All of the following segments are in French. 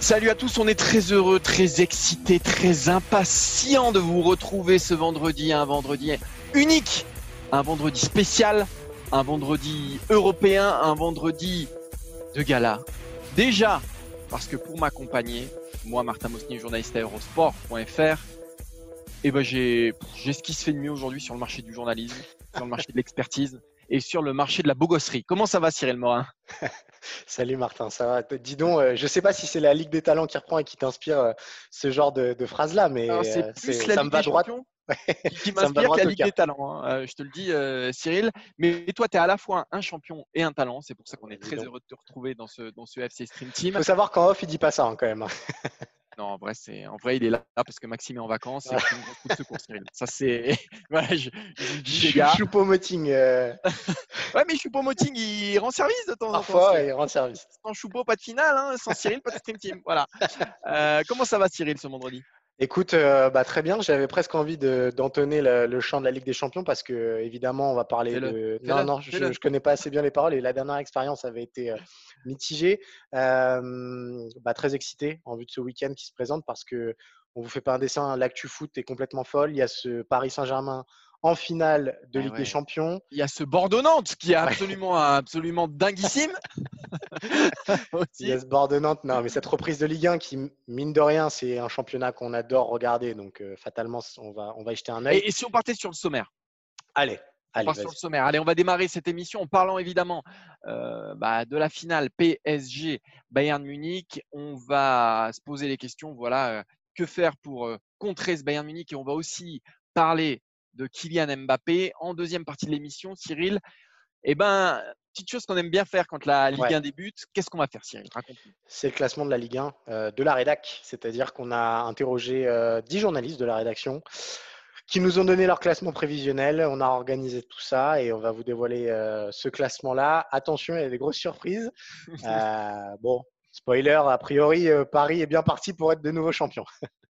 Salut à tous, on est très heureux, très excités, très impatients de vous retrouver ce vendredi, un vendredi unique, un vendredi spécial, un vendredi européen, un vendredi de gala. Déjà, parce que pour m'accompagner, moi Martin Mosnier, journaliste à Eurosport.fr, eh ben j'ai j'ai ce qui se fait de mieux aujourd'hui sur le marché du journalisme, sur le marché de l'expertise et sur le marché de la bogosserie. Comment ça va Cyril Morin? Salut Martin, ça va? Dis donc, euh, je ne sais pas si c'est la Ligue des talents qui reprend et qui t'inspire euh, ce genre de, phrases-là, mais euh, c'est ça me va droit. qui m'inspire la Ligue des talents, hein. je te le dis Cyril. Mais toi, tu es à la fois un champion et un talent, c'est pour ça qu'on est très heureux de te retrouver dans ce, dans ce FC Stream Team. Il faut savoir qu'en off, il dit pas ça hein, quand même. Non, en vrai, c'est en vrai, il est là parce que Maxime est en vacances et coup de secours, Cyril. Ça, c'est. voilà, je, je, dis, Choupo-Moting. Euh... ouais, mais Choupo-Moting, il rend service de temps en temps. Parfois, il rend service. Sans Choupo, pas de finale. Hein. Sans Cyril, pas de Stream Team. Voilà. Euh, comment ça va, Cyril, ce vendredi? Écoute, euh, bah, très bien. J'avais presque envie d'entonner le, chant de la Ligue des Champions parce que, évidemment, on va parler de. Non, non, je ne connais pas assez bien les paroles et la dernière expérience avait été euh, mitigée. Euh, bah, très excité en vue de ce week-end qui se présente parce que on vous fait pas un dessin. L'actu foot est complètement folle. Il y a ce Paris Saint-Germain en finale de ah Ligue des Champions. Il y a ce Bordeaux-Nantes qui est absolument, absolument dinguissime. Il y a ce Bordeaux-Nantes. Non, mais cette reprise de Ligue 1 qui, mine de rien, c'est un championnat qu'on adore regarder. Donc, euh, fatalement, on va, on va y jeter un œil. Et, si on partait sur le sommaire? Allez. Allez, sur le sommaire. Allez, on va démarrer cette émission en parlant évidemment euh, bah, de la finale PSG Bayern Munich. On va se poser les questions. Voilà, euh, que faire pour contrer ce Bayern Munich? Et on va aussi parler de Kylian Mbappé. En deuxième partie de l'émission, Cyril, eh ben, petite chose qu'on aime bien faire quand la Ligue 1 débute. Qu'est-ce qu'on va faire, Cyril? C'est le classement de la Ligue 1 euh, de la rédac. C'est-à-dire qu'on a interrogé euh, 10 journalistes de la rédaction qui nous ont donné leur classement prévisionnel. On a organisé tout ça et on va vous dévoiler euh, ce classement-là. Attention, il y a des grosses surprises. Euh, bon, spoiler, a priori, Paris est bien parti pour être de nouveaux champions.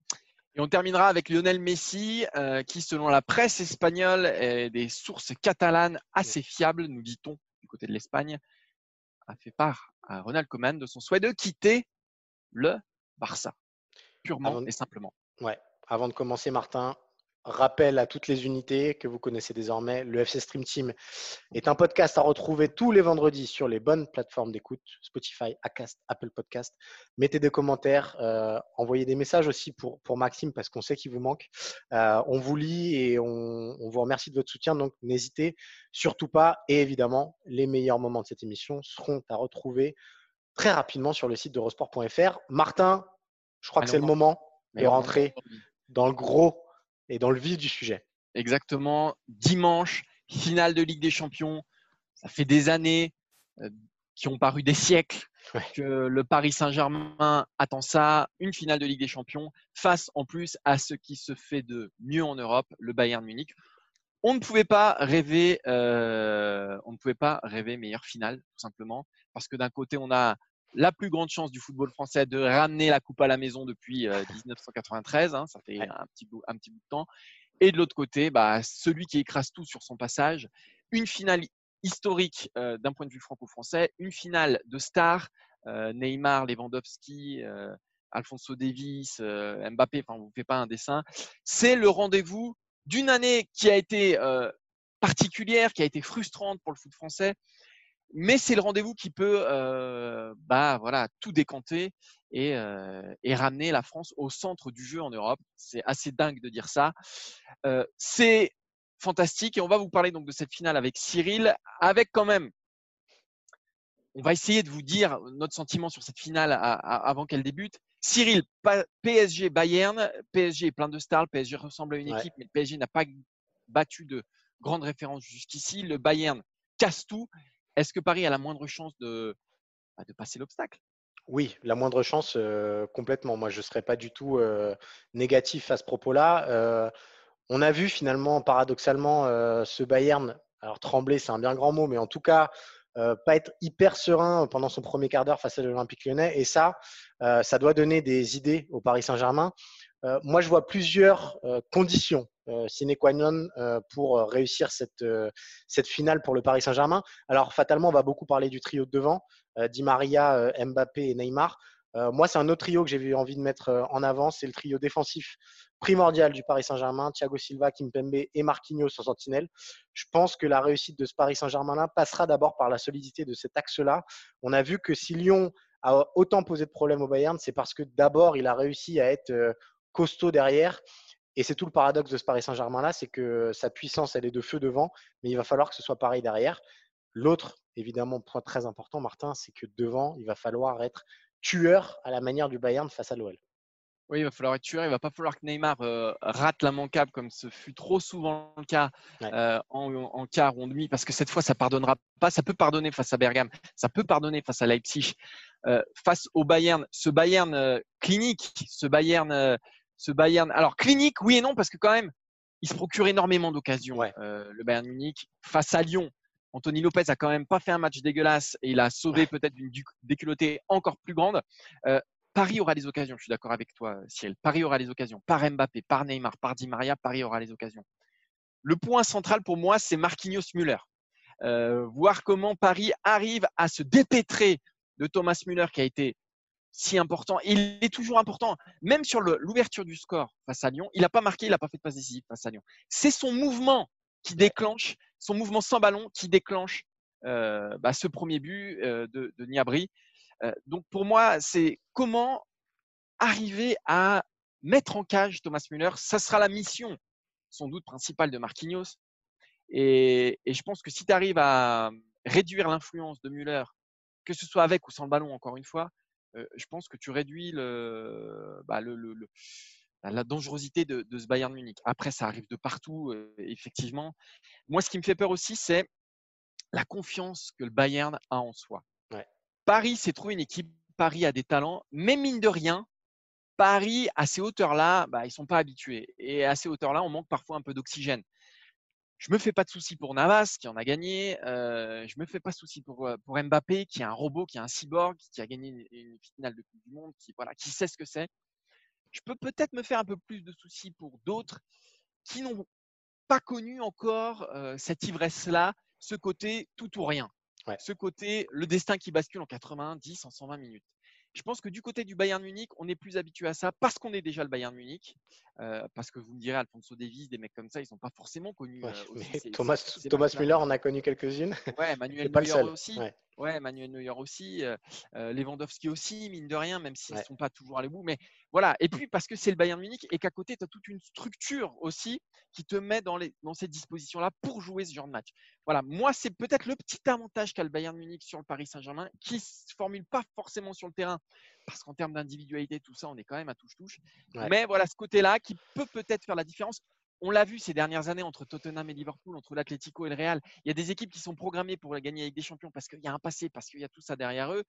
Et on terminera avec Lionel Messi, euh, qui, selon la presse espagnole et des sources catalanes assez fiables, nous dit-on, du côté de l'Espagne, a fait part à Ronald Koeman de son souhait de quitter le Barça, purement et simplement. Ouais. Avant de commencer, Martin, Rappel à toutes les unités que vous connaissez désormais, le FC Stream Team est un podcast à retrouver tous les vendredis sur les bonnes plateformes d'écoute, Spotify, Acast, Apple Podcast. Mettez des commentaires, euh, envoyez des messages aussi pour, pour Maxime parce qu'on sait qu'il vous manque. Euh, on vous lit et on, on, vous remercie de votre soutien, donc n'hésitez surtout pas. Et évidemment, les meilleurs moments de cette émission seront à retrouver très rapidement sur le site d'Eurosport.fr. Martin, je crois que c'est le moment de rentrer dans le gros et dans le vif du sujet. Exactement. Dimanche, finale de Ligue des Champions. Ça fait des années euh, qui ont paru des siècles que le Paris Saint-Germain attend ça, une finale de Ligue des Champions, face en plus à ce qui se fait de mieux en Europe, le Bayern Munich. On ne pouvait pas rêver, euh, on ne pouvait pas rêver meilleure finale, tout simplement, parce que d'un côté on a la plus grande chance du football français de ramener la coupe à la maison depuis 1993. Euh, hein, ça fait un, petit bout, un petit bout de temps. Et de l'autre côté, bah, celui qui écrase tout sur son passage. Une finale historique euh, d'un point de vue franco-français. Une finale de stars. Euh, Neymar, Lewandowski, Alfonso Davis, Mbappé. Enfin, vous ne faites pas un dessin. C'est le rendez-vous d'une année qui a été particulière, qui a été frustrante pour le foot français mais c'est le rendez-vous qui peut euh, bah, voilà, tout décanter et, euh, et, ramener la France au centre du jeu en Europe. C'est assez dingue de dire ça. Euh, c'est fantastique et on va vous parler donc de cette finale avec Cyril, avec quand même. On va essayer de vous dire notre sentiment sur cette finale avant qu'elle débute. Cyril, PSG Bayern, PSG est plein de stars, le PSG ressemble à une équipe, mais le PSG n'a pas battu de grandes références jusqu'ici. Le Bayern casse tout est-ce que Paris a la moindre chance de, bah, passer l'obstacle? Oui, la moindre chance, complètement. Moi, je ne serais pas du tout négatif à ce propos-là. On a vu finalement, paradoxalement, ce Bayern, alors trembler, c'est un bien grand mot, mais en tout cas, pas être hyper serein pendant son premier quart d'heure face à l'Olympique lyonnais. Et ça, ça doit donner des idées au Paris Saint-Germain. moi, je vois plusieurs conditions sine qua non pour réussir cette, cette finale pour le Paris Saint-Germain. Alors, fatalement, on va beaucoup parler du trio de devant, Di Maria, Mbappé et Neymar. moi, c'est un autre trio que j'ai envie de mettre en avant, c'est le trio défensif primordial du Paris Saint-Germain, Thiago Silva, Kimpembe et Marquinhos en sentinelle. Je pense que la réussite de ce Paris Saint-Germain-là passera d'abord par la solidité de cet axe-là. On a vu que si Lyon a autant posé de problèmes au Bayern, c'est parce que d'abord, il a réussi à être euh, costaud derrière. Et c'est tout le paradoxe de ce Paris Saint-Germain-là, c'est que sa puissance, elle est de feu devant, mais il va falloir que ce soit pareil derrière. L'autre, évidemment, point très important, Martin, c'est que devant, il va falloir être tueur à la manière du Bayern face à l'OL. Oui, il va falloir être tueur. Il va pas falloir que Neymar euh, rate l'immanquable comme ce fut trop souvent le cas euh, en, quart ou en demi, parce que cette fois, ça pardonnera pas. Ça peut pardonner face à Bergame, ça peut pardonner face à Leipzig, euh, face au Bayern. Ce Bayern clinique, ce Bayern, ce Bayern. Alors clinique, oui et non, parce que quand même, il se procure énormément d'occasions. le Bayern Munich face à Lyon. Anthony Lopez a quand même pas fait un match dégueulasse et il a sauvé peut-être une déculottée encore plus grande. Paris aura les occasions, je suis d'accord avec toi, Ciel. Paris aura les occasions. Par Mbappé, par Neymar, par Di Maria, Paris aura les occasions. Le point central pour moi, c'est Marquinhos Müller. Euh, voir comment Paris arrive à se dépêtrer de Thomas Müller qui a été si important. Il est toujours important, même sur l'ouverture du score face à Lyon. Il n'a pas marqué, il n'a pas fait de passe décisive face à Lyon. C'est son mouvement qui déclenche, son mouvement sans ballon qui déclenche euh, bah, ce premier but euh, de, de Niabri. Euh, donc pour moi, c'est comment arriver à mettre en cage Thomas Müller. Ça sera la mission, sans doute principale de Marquinhos. Et, je pense que si tu arrives à réduire l'influence de Müller, que ce soit avec ou sans le ballon, encore une fois, je pense que tu réduis le, bah, la dangerosité de, ce Bayern Munich. Après, ça arrive de partout, euh, effectivement. Moi, ce qui me fait peur aussi, c'est la confiance que le Bayern a en soi. Paris s'est trouvé une équipe. Paris a des talents, mais mine de rien, Paris, à ces hauteurs-là, bah, ils ne sont pas habitués. Et à ces hauteurs-là, on manque parfois un peu d'oxygène. Je ne me fais pas de soucis pour Navas, qui en a gagné. Euh, je ne me fais pas de soucis pour, euh, pour Mbappé, qui est un robot, qui est un cyborg, qui a gagné une, finale de Coupe du Monde, qui, voilà, qui sait ce que c'est. Je peux peut-être me faire un peu plus de soucis pour d'autres qui n'ont pas connu encore euh, cette ivresse-là, ce côté tout ou rien ce côté, le destin qui bascule en 80, 10, en 120 minutes. Je pense que du côté du Bayern Munich, on est plus habitué à ça parce qu'on est déjà le Bayern Munich. Euh, parce que vous me direz, Alfonso Davies, des mecs comme ça, ils ne sont pas forcément connus. Thomas, Thomas Müller en a connu quelques-unes. Ouais, Manuel Neuer aussi. Ouais. Manuel Neuer aussi. Euh, Lewandowski aussi, mine de rien, même s'ils ne sont pas toujours à bout. Mais voilà. Et puis parce que c'est le Bayern Munich et qu'à côté, tu as toute une structure aussi qui te met dans, les, dans ces dispositions-là pour jouer ce genre de match. Voilà. Moi, c'est peut-être le petit avantage qu'a le Bayern Munich sur le Paris Saint-Germain qui ne se formule pas forcément sur le terrain parce qu'en termes d'individualité, tout ça, on est quand même à touche-touche. Mais voilà, ce côté-là qui peut peut-être faire la différence. On l'a vu ces dernières années entre Tottenham et Liverpool, entre l'Atlético et le Real. Il y a des équipes qui sont programmées pour gagner avec des champions parce qu'il y a un passé, parce qu'il y a tout ça derrière eux.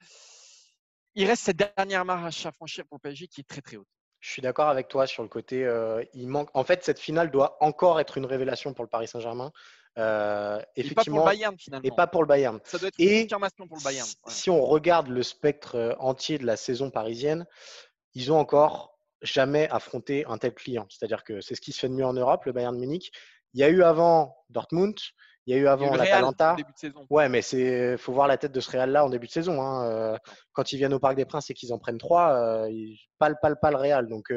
Il reste cette dernière marche à franchir pour le PSG qui est très très haute. Je suis d'accord avec toi sur le côté. Euh, il manque. En fait, cette finale doit encore être une révélation pour le Paris Saint-Germain. Euh, effectivement, et pas pour le Bayern finalement. Et pas pour le Bayern. Ça doit être une confirmation pour le Bayern. Si on regarde le spectre euh, entier de la saison parisienne, ils ont encore jamais affronté un tel client. C'est-à-dire que c'est ce qui se fait de mieux en Europe, le Bayern de Munich. Il y a eu avant Dortmund, il y a eu avant l'Atalanta. Ouais, mais c'est faut voir la tête de ce Real là en début de saison. Hein. Euh, quand ils viennent au Parc des Princes et qu'ils en prennent trois, ils parlent pas, pas le Real. Donc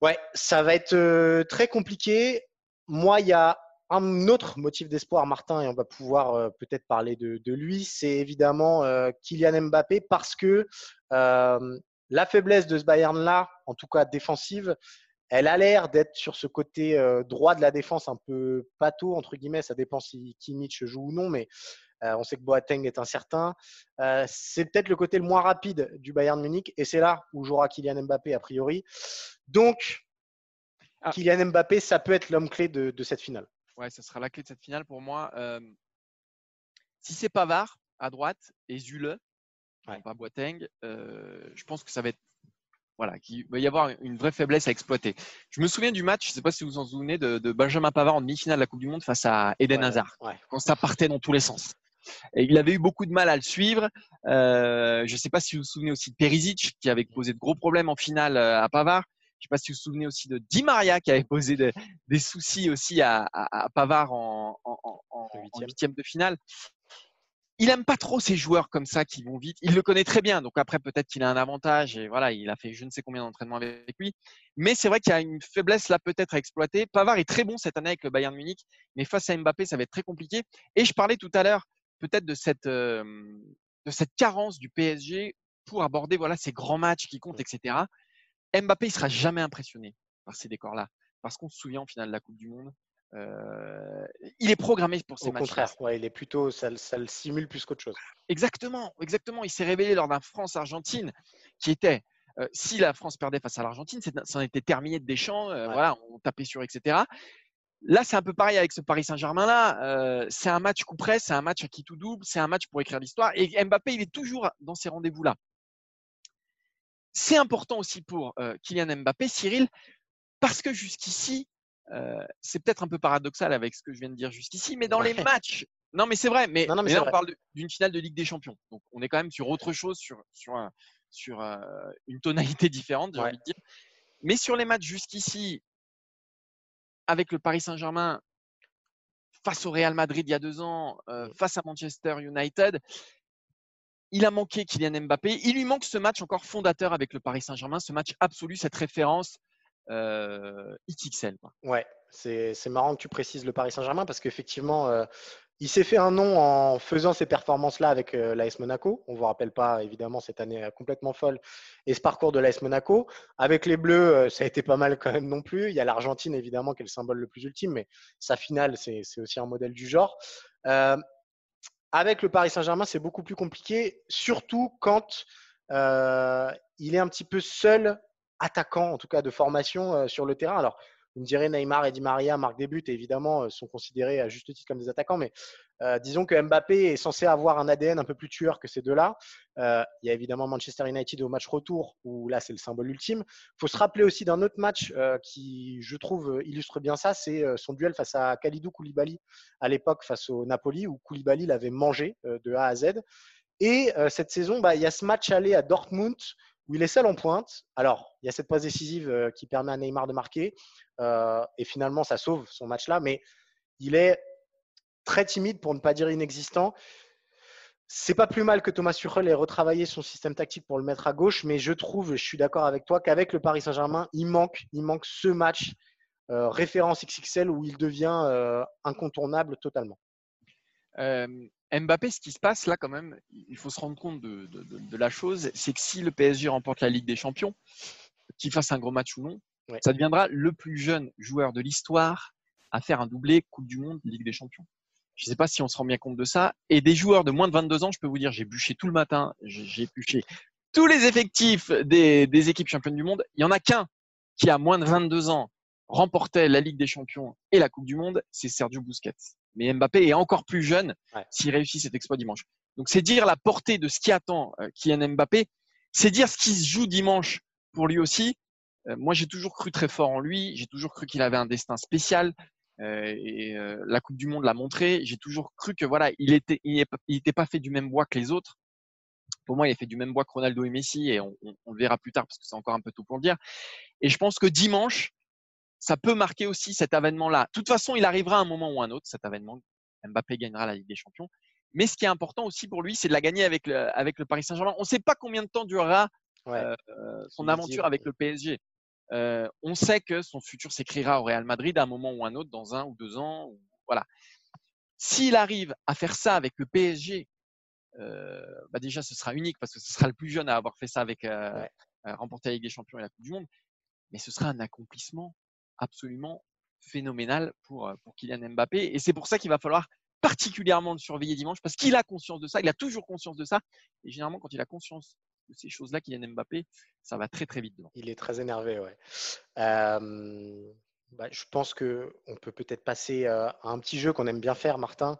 ouais, ça va être très compliqué. Moi, il y a un autre motif d'espoir, Martin, et on va pouvoir euh, peut-être parler de, lui, c'est évidemment euh, Kylian Mbappé parce que euh, la faiblesse de ce Bayern-là, en tout cas défensive, elle a l'air d'être sur ce côté droit de la défense un peu pâteau, entre guillemets. Ça dépend si Kimmich joue ou non, mais on sait que Boateng est incertain. c'est peut-être le côté le moins rapide du Bayern Munich et c'est là où jouera Kylian Mbappé a priori. Donc, ah. Kylian Mbappé, ça peut être l'homme clé de cette finale. Ouais, ça sera la clé de cette finale pour moi. si c'est Pavard à droite et Zule, pas Boateng, je pense que ça va être voilà, qu'il va y avoir une vraie faiblesse à exploiter. Je me souviens du match, je ne sais pas si vous vous en souvenez, de, Benjamin Pavard en demi-finale de la Coupe du Monde face à Eden Hazard, quand ça partait dans tous les sens. Et il avait eu beaucoup de mal à le suivre. je ne sais pas si vous vous souvenez aussi de Perisic, qui avait posé de gros problèmes en finale à Pavard. Je ne sais pas si vous vous souvenez aussi de Di Maria qui avait posé des soucis aussi à, Pavard en, huitième de finale il aime pas trop ces joueurs comme ça qui vont vite. Il le connaît très bien, donc après peut-être qu'il a un avantage et voilà, il a fait je ne sais combien d'entraînements avec lui. Mais c'est vrai qu'il y a une faiblesse là peut-être à exploiter. Pavard est très bon cette année avec le Bayern Munich, mais face à Mbappé, ça va être très compliqué. Et je parlais tout à l'heure peut-être de cette euh, de cette carence du PSG pour aborder voilà ces grands matchs qui comptent, etc. Mbappé, il sera jamais impressionné par ces décors-là, parce qu'on se souvient en finale de la Coupe du Monde euh, il est programmé pour ces matchs. Au contraire, ouais, il est plutôt, ça, ça le simule plus qu'autre chose. Exactement, exactement. Il s'est révélé lors d'un France-Argentine qui était, euh, si la France perdait face à l'Argentine, ça en était terminé de Deschamps. Euh, Voilà, on tapait sur, etc. Là, c'est un peu pareil avec ce Paris Saint-Germain là. c'est un match coup près, c'est un match à qui tout double, c'est un match pour écrire l'histoire. Et Mbappé, il est toujours dans ces rendez-vous là. C'est important aussi pour Kylian Mbappé, Cyril, parce que jusqu'ici, c'est peut-être un peu paradoxal avec ce que je viens de dire jusqu'ici, mais dans les matchs, non mais c'est vrai, mais, là on parle d'une finale de Ligue des Champions, donc on est quand même sur autre chose, sur, sur, sur une tonalité différente, j'ai envie de dire. Mais sur les matchs jusqu'ici, avec le Paris Saint-Germain, face au Real Madrid il y a deux ans, mmh. face à Manchester United, il a manqué Kylian Mbappé. Il lui manque ce match encore fondateur avec le Paris Saint-Germain, ce match absolu, cette référence euh, XXL. Ouais, c'est marrant que tu précises le Paris Saint-Germain parce qu'effectivement, euh, il s'est fait un nom en faisant ces performances-là avec euh, l'AS Monaco. On ne vous rappelle pas, évidemment, cette année complètement folle et ce parcours de l'AS Monaco. Avec les Bleus, ça a été pas mal quand même non plus. Il y a l'Argentine, évidemment, qui est le symbole le plus ultime, mais sa finale, c'est aussi un modèle du genre. Avec le Paris Saint-Germain, c'est beaucoup plus compliqué, surtout quand il est un petit peu seul attaquants, en tout cas de formation euh, sur le terrain. Alors, vous me direz Neymar et Di Maria marquent des buts et évidemment euh, sont considérés à juste titre comme des attaquants, mais euh, disons que Mbappé est censé avoir un ADN un peu plus tueur que ces deux-là. il y a évidemment Manchester United au match retour où là c'est le symbole ultime. Il faut se rappeler aussi d'un autre match qui, je trouve, illustre bien ça, c'est son duel face à Khalidou Koulibaly à l'époque face au Napoli où Koulibaly l'avait mangé de A à Z. Et cette saison, bah, il y a ce match aller à Dortmund où il est seul en pointe. Alors, il y a cette passe décisive euh, qui permet à Neymar de marquer. Euh, et finalement, ça sauve son match-là. Mais il est très timide, pour ne pas dire inexistant. C'est pas plus mal que Thomas Tuchel ait retravaillé son système tactique pour le mettre à gauche, mais je trouve, je suis d'accord avec toi, qu'avec le Paris Saint-Germain, il manque, il manque ce match euh, référence XXL où il devient incontournable totalement. Mbappé, ce qui se passe là quand même, il faut se rendre compte de, la chose, c'est que si le PSG remporte la Ligue des Champions, qu'il fasse un gros match ou non, ça deviendra le plus jeune joueur de l'histoire à faire un doublé Coupe du Monde, Ligue des Champions. Je ne sais pas si on se rend bien compte de ça. Et des joueurs de moins de 22 ans, je peux vous dire, j'ai bûché tout le matin, j'ai bûché tous les effectifs des, des équipes championnes du monde. Il n'y en a qu'un qui a moins de 22 ans remportait la Ligue des Champions et la Coupe du Monde, c'est Sergio Busquets. Mais Mbappé est encore plus jeune s'il réussit cet exploit dimanche. Donc c'est dire la portée de ce qui attend euh, Kylian Mbappé, c'est dire ce qui se joue dimanche pour lui aussi. Euh, moi j'ai toujours cru très fort en lui, j'ai toujours cru qu'il avait un destin spécial euh, et la Coupe du Monde l'a montré. J'ai toujours cru que voilà, il était, il était pas fait du même bois que les autres. Pour moi, il est fait du même bois que Ronaldo et Messi, et on, on le verra plus tard parce que c'est encore un peu tôt pour le dire. Et je pense que dimanche, ça peut marquer aussi cet avènement-là. De toute façon, il arrivera à un moment ou un autre, cet avènement. Mbappé gagnera la Ligue des Champions. Mais ce qui est important aussi pour lui, c'est de la gagner avec le, avec le Paris Saint-Germain. On ne sait pas combien de temps durera euh, son aventure avec le PSG. Euh, on sait que son futur s'écrira au Real Madrid à un moment ou un autre, dans un ou deux ans. voilà. S'il arrive à faire ça avec le PSG, euh, bah déjà ce sera unique parce que ce sera le plus jeune à avoir fait ça avec remporter la Ligue des Champions et la Coupe du Monde. Mais ce sera un accomplissement absolument phénoménal pour, euh, pour Kylian Mbappé. Et c'est pour ça qu'il va falloir particulièrement le surveiller dimanche, parce qu'il a conscience de ça, il a toujours conscience de ça. Et généralement, quand il a conscience de ces choses-là, Kylian Mbappé, ça va très très vite. Il est très énervé, ouais. bah, je pense qu'on peut peut-être passer euh, à un petit jeu qu'on aime bien faire, Martin,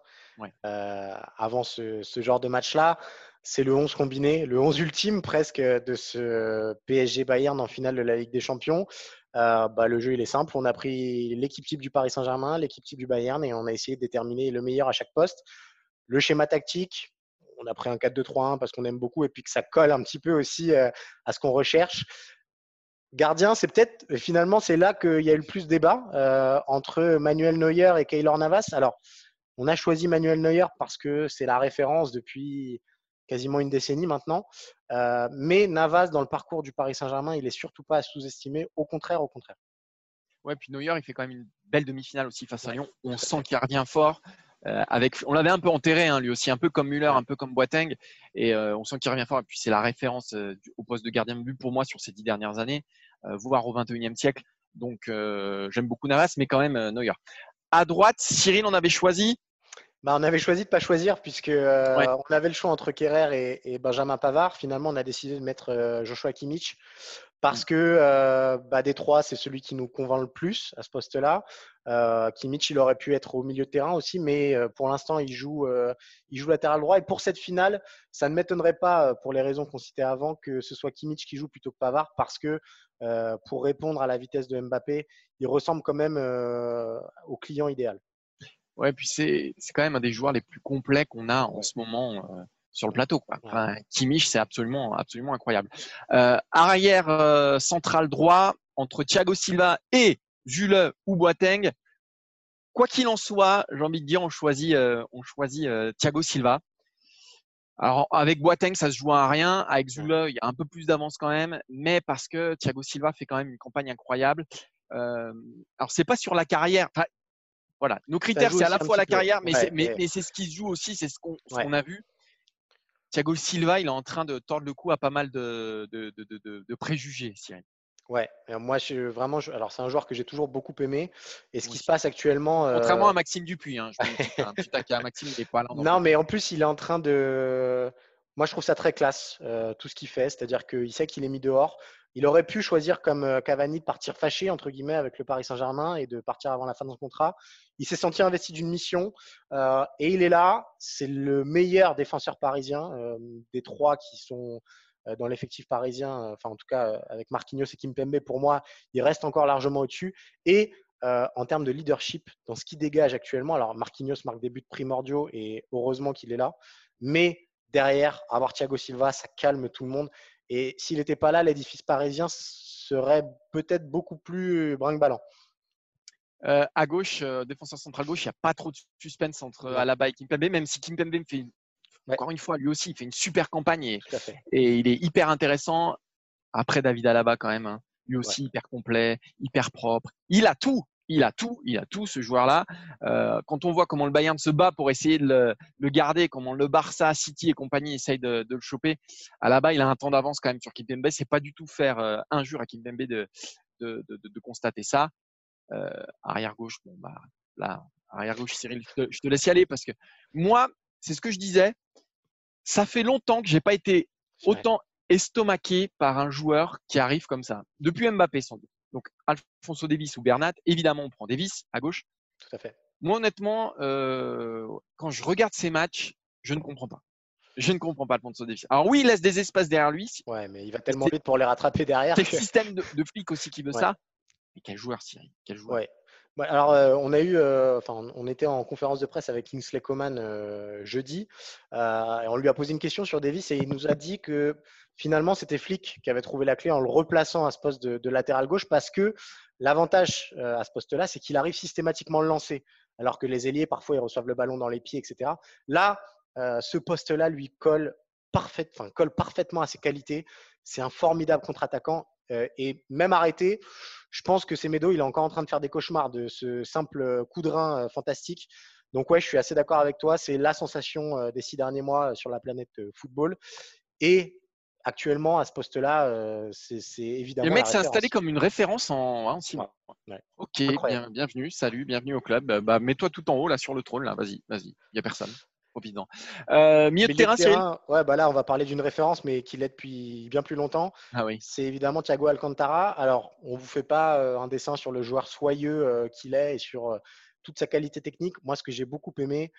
euh, avant ce, ce, genre de match-là. C'est le 11 combiné, le 11 ultime presque de ce PSG Bayern en finale de la Ligue des Champions. Euh, bah, le jeu il est simple. On a pris l'équipe type du Paris Saint-Germain, l'équipe type du Bayern et on a essayé de déterminer le meilleur à chaque poste. Le schéma tactique, on a pris un 4-2-3-1 parce qu'on aime beaucoup et puis que ça colle un petit peu aussi euh, à ce qu'on recherche. Gardien, c'est peut-être finalement c'est là qu'il y a eu le plus de débat euh, entre Manuel Neuer et Keylor Navas. Alors, on a choisi Manuel Neuer parce que c'est la référence depuis quasiment une décennie maintenant. Euh, mais Navas, dans le parcours du Paris Saint-Germain, il est surtout pas à sous-estimer. Au contraire, au contraire. Ouais, puis Neuer, il fait quand même une belle demi-finale aussi face à Lyon. On sent qu'il revient fort. Euh, avec, on l'avait un peu enterré, hein, lui aussi, un peu comme Müller, un peu comme Boateng, et euh, on sent qu'il revient fort. Et puis c'est la référence au poste de gardien de but pour moi sur ces dix dernières années, voire au 21e siècle. Donc j'aime beaucoup Navas, mais quand même Neuer. À droite, Cyril, on avait choisi. Bah, on avait choisi de ne pas choisir puisque on avait le choix entre Kerrer et, Benjamin Pavard. Finalement, on a décidé de mettre Joshua Kimmich parce que euh, bah, des trois, c'est celui qui nous convainc le plus à ce poste-là. Euh, Kimmich, il aurait pu être au milieu de terrain aussi, mais euh, pour l'instant, il joue, euh, il joue latéral droit. Et pour cette finale, ça ne m'étonnerait pas, pour les raisons qu'on citait avant, que ce soit Kimmich qui joue plutôt que Pavard, parce que pour répondre à la vitesse de Mbappé, il ressemble quand même au client idéal. Ouais, puis c'est quand même un des joueurs les plus complets qu'on a en ce moment sur le plateau. Quoi. Enfin, Kimmich, c'est absolument, absolument incroyable. Euh, arrière euh, central droit entre Thiago Silva et Jules ou Boateng. Quoi qu'il en soit, j'ai envie de dire, on choisit, euh, on choisit euh, Thiago Silva. Alors avec Boateng, ça se joue à rien. Avec Zule, il y a un peu plus d'avance quand même, mais parce que Thiago Silva fait quand même une campagne incroyable. Euh, alors c'est pas sur la carrière. Enfin, voilà, nos critères c'est à la fois la carrière, mais c'est mais, mais ce qui se joue aussi, c'est ce qu'on qu'on a vu. Thiago Silva, il est en train de tordre le cou à pas mal de, de, de, de préjugés, Cyril. Ouais, moi je vraiment, alors c'est un joueur que j'ai toujours beaucoup aimé. Et ce qui se passe actuellement. Contrairement à Maxime Dupuis, hein, je un petit à Maxime, il n'est pas là. Non, mais en plus, il est en train de. Moi, je trouve ça très classe, tout ce qu'il fait. C'est-à-dire qu'il sait qu'il est mis dehors. Il aurait pu choisir comme euh, Cavani de partir fâché entre guillemets avec le Paris Saint-Germain et de partir avant la fin de son contrat. Il s'est senti investi d'une mission euh, et il est là. C'est le meilleur défenseur parisien euh, des trois qui sont dans l'effectif parisien. Enfin, en tout cas, avec Marquinhos et Kimpembe, pour moi, il reste encore largement au-dessus. Et en termes de leadership, dans ce qu'il dégage actuellement, alors Marquinhos marque des buts primordiaux et heureusement qu'il est là. Mais derrière, avoir Thiago Silva, ça calme tout le monde. Et s'il n'était pas là, l'édifice parisien serait peut-être beaucoup plus brinque-ballant. Euh, à gauche, euh, défenseur central gauche, il n'y a pas trop de suspense entre Alaba et Kimpembe, même si Kimpembe me fait, encore une fois, lui aussi, il fait une super campagne et, il est hyper intéressant. Après David Alaba, quand même, hein. lui aussi hyper complet, hyper propre. Il a tout il a tout, il a tout ce joueur-là. Euh, quand on voit comment le Bayern se bat pour essayer de le, garder, comment le Barça, City et compagnie essayent de, le choper, à la bas il a un temps d'avance quand même sur Kimpembe. C'est pas du tout faire euh, injure à Kimpembe de, de, de, constater ça. Euh, arrière gauche, bon bah là, arrière gauche, Cyril, je te, laisse y aller parce que moi, c'est ce que je disais. Ça fait longtemps que j'ai pas été autant estomaqué par un joueur qui arrive comme ça. Depuis Mbappé sans doute. Donc Alfonso Davis ou Bernat, évidemment on prend Davis à gauche. Tout à fait. Moi honnêtement, euh, quand je regarde ces matchs, je ne comprends pas. Je ne comprends pas Alfonso Davis. Alors oui, il laisse des espaces derrière lui. Ouais, mais il va tellement vite pour les rattraper derrière. C'est le système de, de flic aussi qui veut ça. Mais quel joueur, Cyril Quel joueur. Ouais. Alors, euh, on a eu, enfin, on était en conférence de presse avec Kingsley Coman jeudi, et on lui a posé une question sur Davis et il nous a dit que finalement c'était Flick qui avait trouvé la clé en le replaçant à ce poste de, latéral gauche parce que l'avantage à ce poste-là, c'est qu'il arrive systématiquement le lancer, alors que les ailiers parfois ils reçoivent le ballon dans les pieds, etc. Là, ce poste-là lui colle parfait, colle parfaitement à ses qualités. C'est un formidable contre-attaquant et même arrêté je pense que Semedo, il est encore en train de faire des cauchemars de ce simple coup de rein euh, fantastique. Donc ouais, je suis assez d'accord avec toi. C'est la sensation euh, des six derniers mois euh, sur la planète football. Et actuellement, à ce poste-là, c'est évidemment. Le mec s'est installé comme une référence en, hein, six mois. Ok, bienvenue, salut, bienvenue au club. Bah, mets-toi tout en haut là sur le trône là. Vas-y, vas-y. Il n'y a personne provident. Euh, milieu de terrain, ouais, bah là, on va parler d'une référence, mais qui l'est depuis bien plus longtemps. Ah oui. C'est évidemment Thiago Alcantara. Alors, on ne vous fait pas euh, un dessin sur le joueur soyeux euh, qu'il est et sur toute sa qualité technique. Moi, ce que j'ai beaucoup aimé,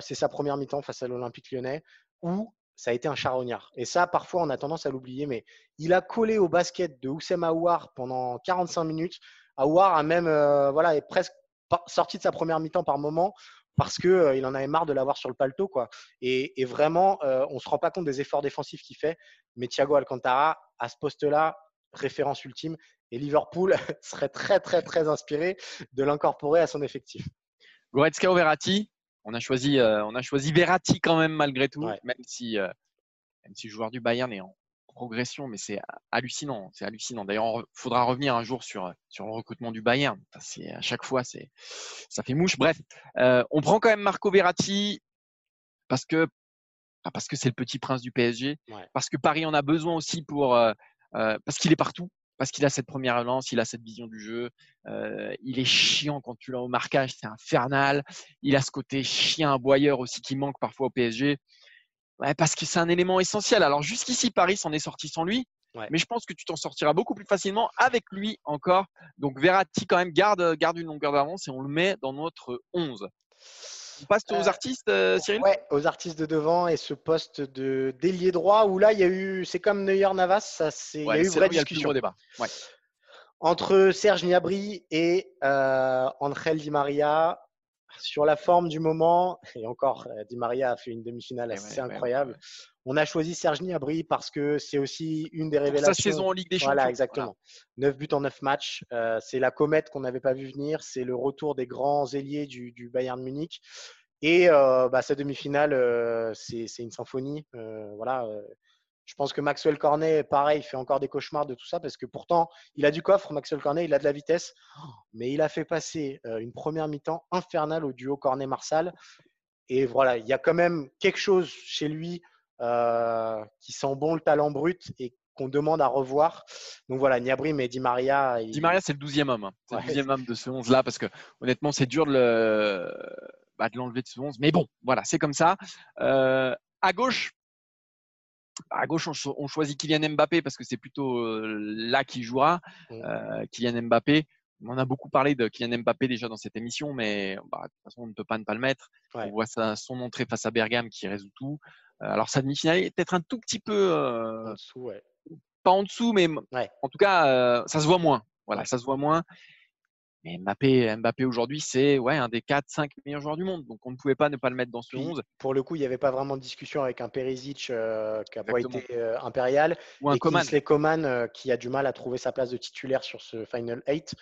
c'est sa première mi-temps face à l'Olympique lyonnais, où ça a été un charognard. Et ça, parfois, on a tendance à l'oublier, mais il a collé au basket de Oussem Aouar pendant 45 minutes. Aouar a même, voilà, est presque sorti de sa première mi-temps par moment parce qu'il euh, il en avait marre de l'avoir sur le paletot. Quoi. Et, vraiment, euh, on ne se rend pas compte des efforts défensifs qu'il fait. Mais Thiago Alcantara, à ce poste-là, référence ultime. Et Liverpool serait très, très, très inspiré de l'incorporer à son effectif. Goretzka ou Verratti? On a, choisi, euh, on a choisi Verratti quand même, malgré tout, même, si, euh, même si le joueur du Bayern est en progression, mais c'est hallucinant. C'est hallucinant. D'ailleurs, il faudra revenir un jour sur, sur le recrutement du Bayern. c'est à chaque fois, c'est, ça fait mouche. Bref, euh, on prend quand même Marco Verratti parce que parce que c'est le petit prince du PSG, parce que Paris en a besoin aussi pour parce qu'il est partout parce qu'il a cette première relance, il a cette vision du jeu. Euh, il est chiant quand tu l'as au marquage, c'est infernal. Il a ce côté chien aboyeur aussi qui manque parfois au PSG. Parce que c'est un élément essentiel. Alors jusqu'ici, Paris s'en est sorti sans lui. Mais je pense que tu t'en sortiras beaucoup plus facilement avec lui encore. Donc Verratti quand même garde, garde une longueur d'avance et on le met dans notre 11. On passe aux euh, artistes, euh, Cyril? Ouais, aux artistes de devant et ce poste de d'ailier droit où là, il y a eu, c'est comme Neuer Navas, ça, c'est, il y a eu vraie discussion. débat. Entre Serge Gnabry et euh, Angel Di Maria, sur la forme du moment, et encore, Di Maria a fait une demi-finale assez incroyable. On a choisi Serge Gnabry parce que c'est aussi une des révélations. Sa saison en Ligue des Champions. Voilà, exactement. 9 buts en 9 matchs. Euh, c'est la comète qu'on n'avait pas vu venir. C'est le retour des grands ailiers du, du Bayern Munich. Et euh, bah, sa demi-finale, euh, c'est une symphonie. voilà. Je pense que Maxwell Cornet, pareil, fait encore des cauchemars de tout ça parce que pourtant, il a du coffre, Maxwell Cornet, il a de la vitesse, mais il a fait passer une première mi-temps infernale au duo Cornet-Marsal. Et voilà, il y a quand même quelque chose chez lui euh, qui sent bon le talent brut et qu'on demande à revoir. Donc voilà, Niabri mais Di Maria. Di Maria, c'est le 12e homme. Hein. C'est le 12e homme de ce 11-là parce que honnêtement, c'est dur de, le... bah, de l'enlever de ce 11. Mais bon, voilà, c'est comme ça. Euh, à gauche, à gauche, on, choisit Kylian Mbappé parce que c'est plutôt euh, là qu'il jouera. Mm. Kylian Mbappé. On a beaucoup parlé de Kylian Mbappé déjà dans cette émission, mais bah, de toute façon, on ne peut pas ne pas le mettre. On voit son entrée face à Bergame qui résout tout. Euh, alors sa demi-finale est peut-être un tout petit peu euh, en dessous, ouais. pas en dessous, mais en tout cas, euh, ça se voit moins. Voilà, ça se voit moins. Mais Mbappé, Mbappé aujourd'hui, c'est ouais, un des 4-5 meilleurs joueurs du monde. Donc on ne pouvait pas ne pas le mettre dans ce 11. Pour le coup, il n'y avait pas vraiment de discussion avec un Perisic qui n'a pas été impérial. Ou un et Coman. Coman qui a du mal à trouver sa place de titulaire sur ce Final 8.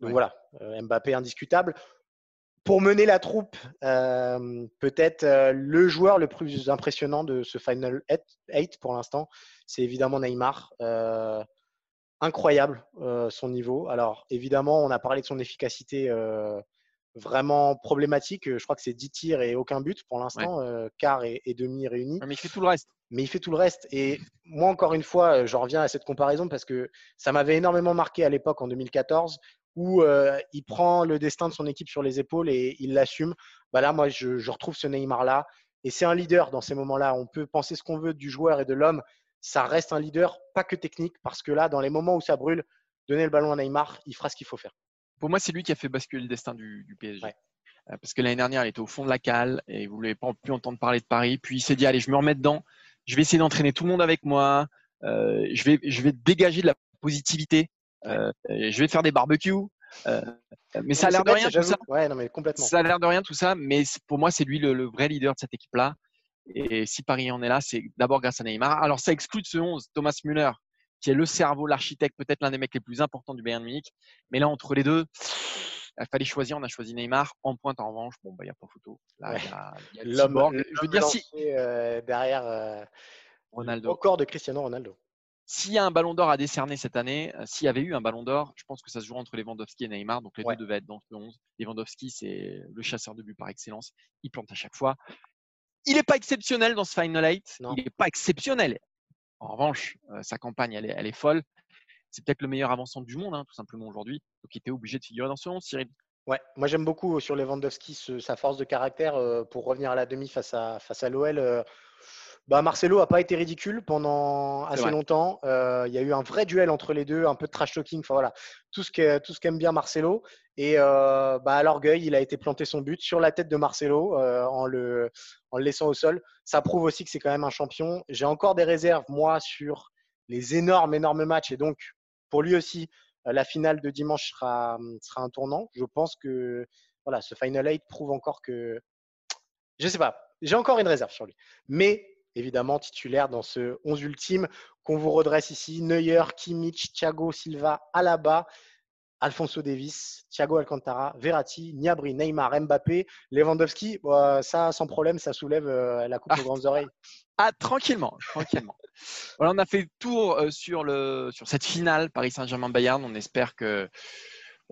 Donc voilà, Mbappé indiscutable pour mener la troupe, euh, peut-être euh, le joueur le plus impressionnant de ce Final 8 pour l'instant, c'est évidemment Neymar. Euh, incroyable son niveau. Alors évidemment, on a parlé de son efficacité vraiment problématique. Je crois que c'est 10 tirs et aucun but pour l'instant, quart et, et, demi réunis. Mais il fait tout le reste. Mais il fait tout le reste. Et moi, encore une fois, j'en reviens à cette comparaison parce que ça m'avait énormément marqué à l'époque en 2014 où euh, il prend le destin de son équipe sur les épaules et il l'assume. Bah là, moi, je, retrouve ce Neymar-là. Et c'est un leader dans ces moments-là. On peut penser ce qu'on veut du joueur et de l'homme. Ça reste un leader, pas que technique, parce que là, dans les moments où ça brûle, donner le ballon à Neymar, il fera ce qu'il faut faire. Pour moi, c'est lui qui a fait basculer le destin du, PSG. Euh, parce que l'année dernière, il était au fond de la cale et vous ne voulez pas plus entendre parler de Paris. Puis il s'est dit, allez, je me remets dedans. Je vais essayer d'entraîner tout le monde avec moi. Euh, je, vais, je vais dégager de la positivité. je vais faire des barbecues. Euh, mais ça a l'air de rien tout ça. Ouais, non, mais complètement. Ça a l'air de rien tout ça, mais pour moi, c'est lui le, vrai leader de cette équipe-là. Et si Paris en est là, c'est d'abord grâce à Neymar. Alors, ça exclut de ce 11 Thomas Müller, qui est le cerveau, l'architecte, peut-être l'un des mecs les plus importants du Bayern Munich. Mais là, entre les deux, il fallait choisir. On a choisi Neymar. En pointe, en revanche, bon, bah, il n'y a pas photo. Là, il y a, Je veux dire, si. Euh, derrière euh, Ronaldo. Au corps de Cristiano Ronaldo. S'il y a un ballon d'or à décerner cette année, euh, s'il y avait eu un ballon d'or, je pense que ça se jouera entre Lewandowski et Neymar. Donc les deux devaient être dans le 11. Lewandowski, c'est le chasseur de but par excellence. Il plante à chaque fois. Il n'est pas exceptionnel dans ce Final 8. Il n'est pas exceptionnel. En revanche, euh, sa campagne, elle est, folle. C'est peut-être le meilleur avançant du monde, hein, tout simplement aujourd'hui. Donc il était obligé de figurer dans ce 11, Cyril. Ouais, moi j'aime beaucoup sur Lewandowski sa force de caractère euh, pour revenir à la demi face à, face à l'OL. Bah, Marcelo n'a pas été ridicule pendant assez longtemps. Euh, il y a eu un vrai duel entre les deux, un peu de trash talking. Enfin voilà, tout ce qu'aime bien Marcelo. Et euh, bah, à l'orgueil, il a été planté son but sur la tête de Marcelo euh, en, le, en le laissant au sol. Ça prouve aussi que c'est quand même un champion. J'ai encore des réserves, moi, sur les énormes, énormes matchs. Et donc, pour lui aussi, la finale de dimanche sera, sera un tournant. Je pense que voilà, ce Final 8 prouve encore que. Je sais pas, j'ai encore une réserve sur lui. Mais évidemment titulaires dans ce 11 ultime qu'on vous redresse ici. Neuer, Kimmich, Thiago Silva, Alaba, Alfonso Davis, Thiago Alcantara, Verratti, Niabri, Neymar, Mbappé, Lewandowski. ça, sans problème, ça soulève euh, la coupe aux grandes oreilles. Ah, tranquillement, tranquillement. voilà, on a fait le tour euh, sur, le, sur cette finale Paris Saint-Germain-Bayern. On espère que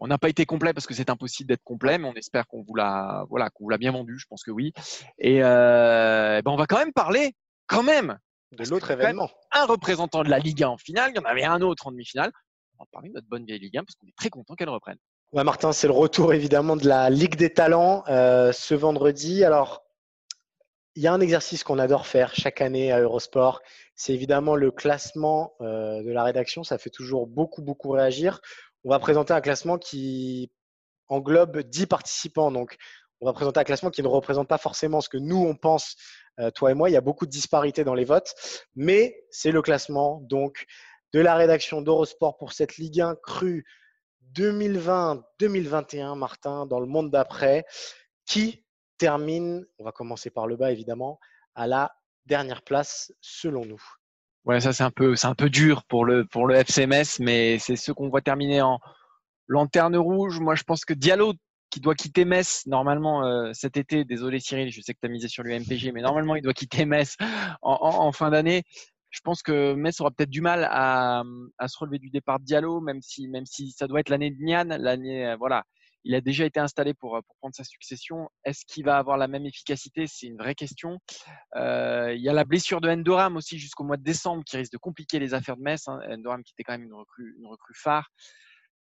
on n'a pas été complet parce que c'est impossible d'être complet, mais on espère qu'on vous l'a voilà, qu'on vous l'a bien vendu. Je pense que oui. Et euh, ben on va quand même parler, quand même, de l'autre événement. Un représentant de la Ligue 1 en finale, il y en avait un autre en demi-finale. On va parler de notre bonne vieille Ligue 1 parce qu'on est très content qu'elle reprenne. Ouais, Martin, c'est le retour évidemment de la Ligue des Talents euh, ce vendredi. Alors, il y a un exercice qu'on adore faire chaque année à Eurosport. C'est évidemment le classement euh, de la rédaction. Ça fait toujours beaucoup, beaucoup réagir. On va présenter un classement qui englobe 10 participants. Donc, on va présenter un classement qui ne représente pas forcément ce que nous, on pense, euh, toi et moi. Il y a beaucoup de disparités dans les votes, mais c'est le classement donc de la rédaction d'Eurosport pour cette Ligue 1 crue 2020-2021, Martin, dans le monde d'après, qui termine, on va commencer par le bas évidemment, à la dernière place selon nous. Ouais, ça c'est un peu, un peu dur pour le pour le FCMS, mais c'est ce qu'on voit terminer en lanterne rouge. Moi, je pense que Diallo qui doit quitter Metz normalement euh, cet été. Désolé Cyril, je sais que tu as misé sur l'UMPG, mais normalement il doit quitter Metz en, fin d'année. Je pense que Metz aura peut-être du mal à, se relever du départ de Diallo, même si, même si ça doit être l'année de Nian. L'année, euh, voilà, il a déjà été installé pour, pour prendre sa succession. Est-ce qu'il va avoir la même efficacité? C'est une vraie question. Euh, il y a la blessure de Endoram aussi jusqu'au mois de décembre qui risque de compliquer les affaires de Metz. Hein. Endoram qui était quand même une recrue, une recrue phare.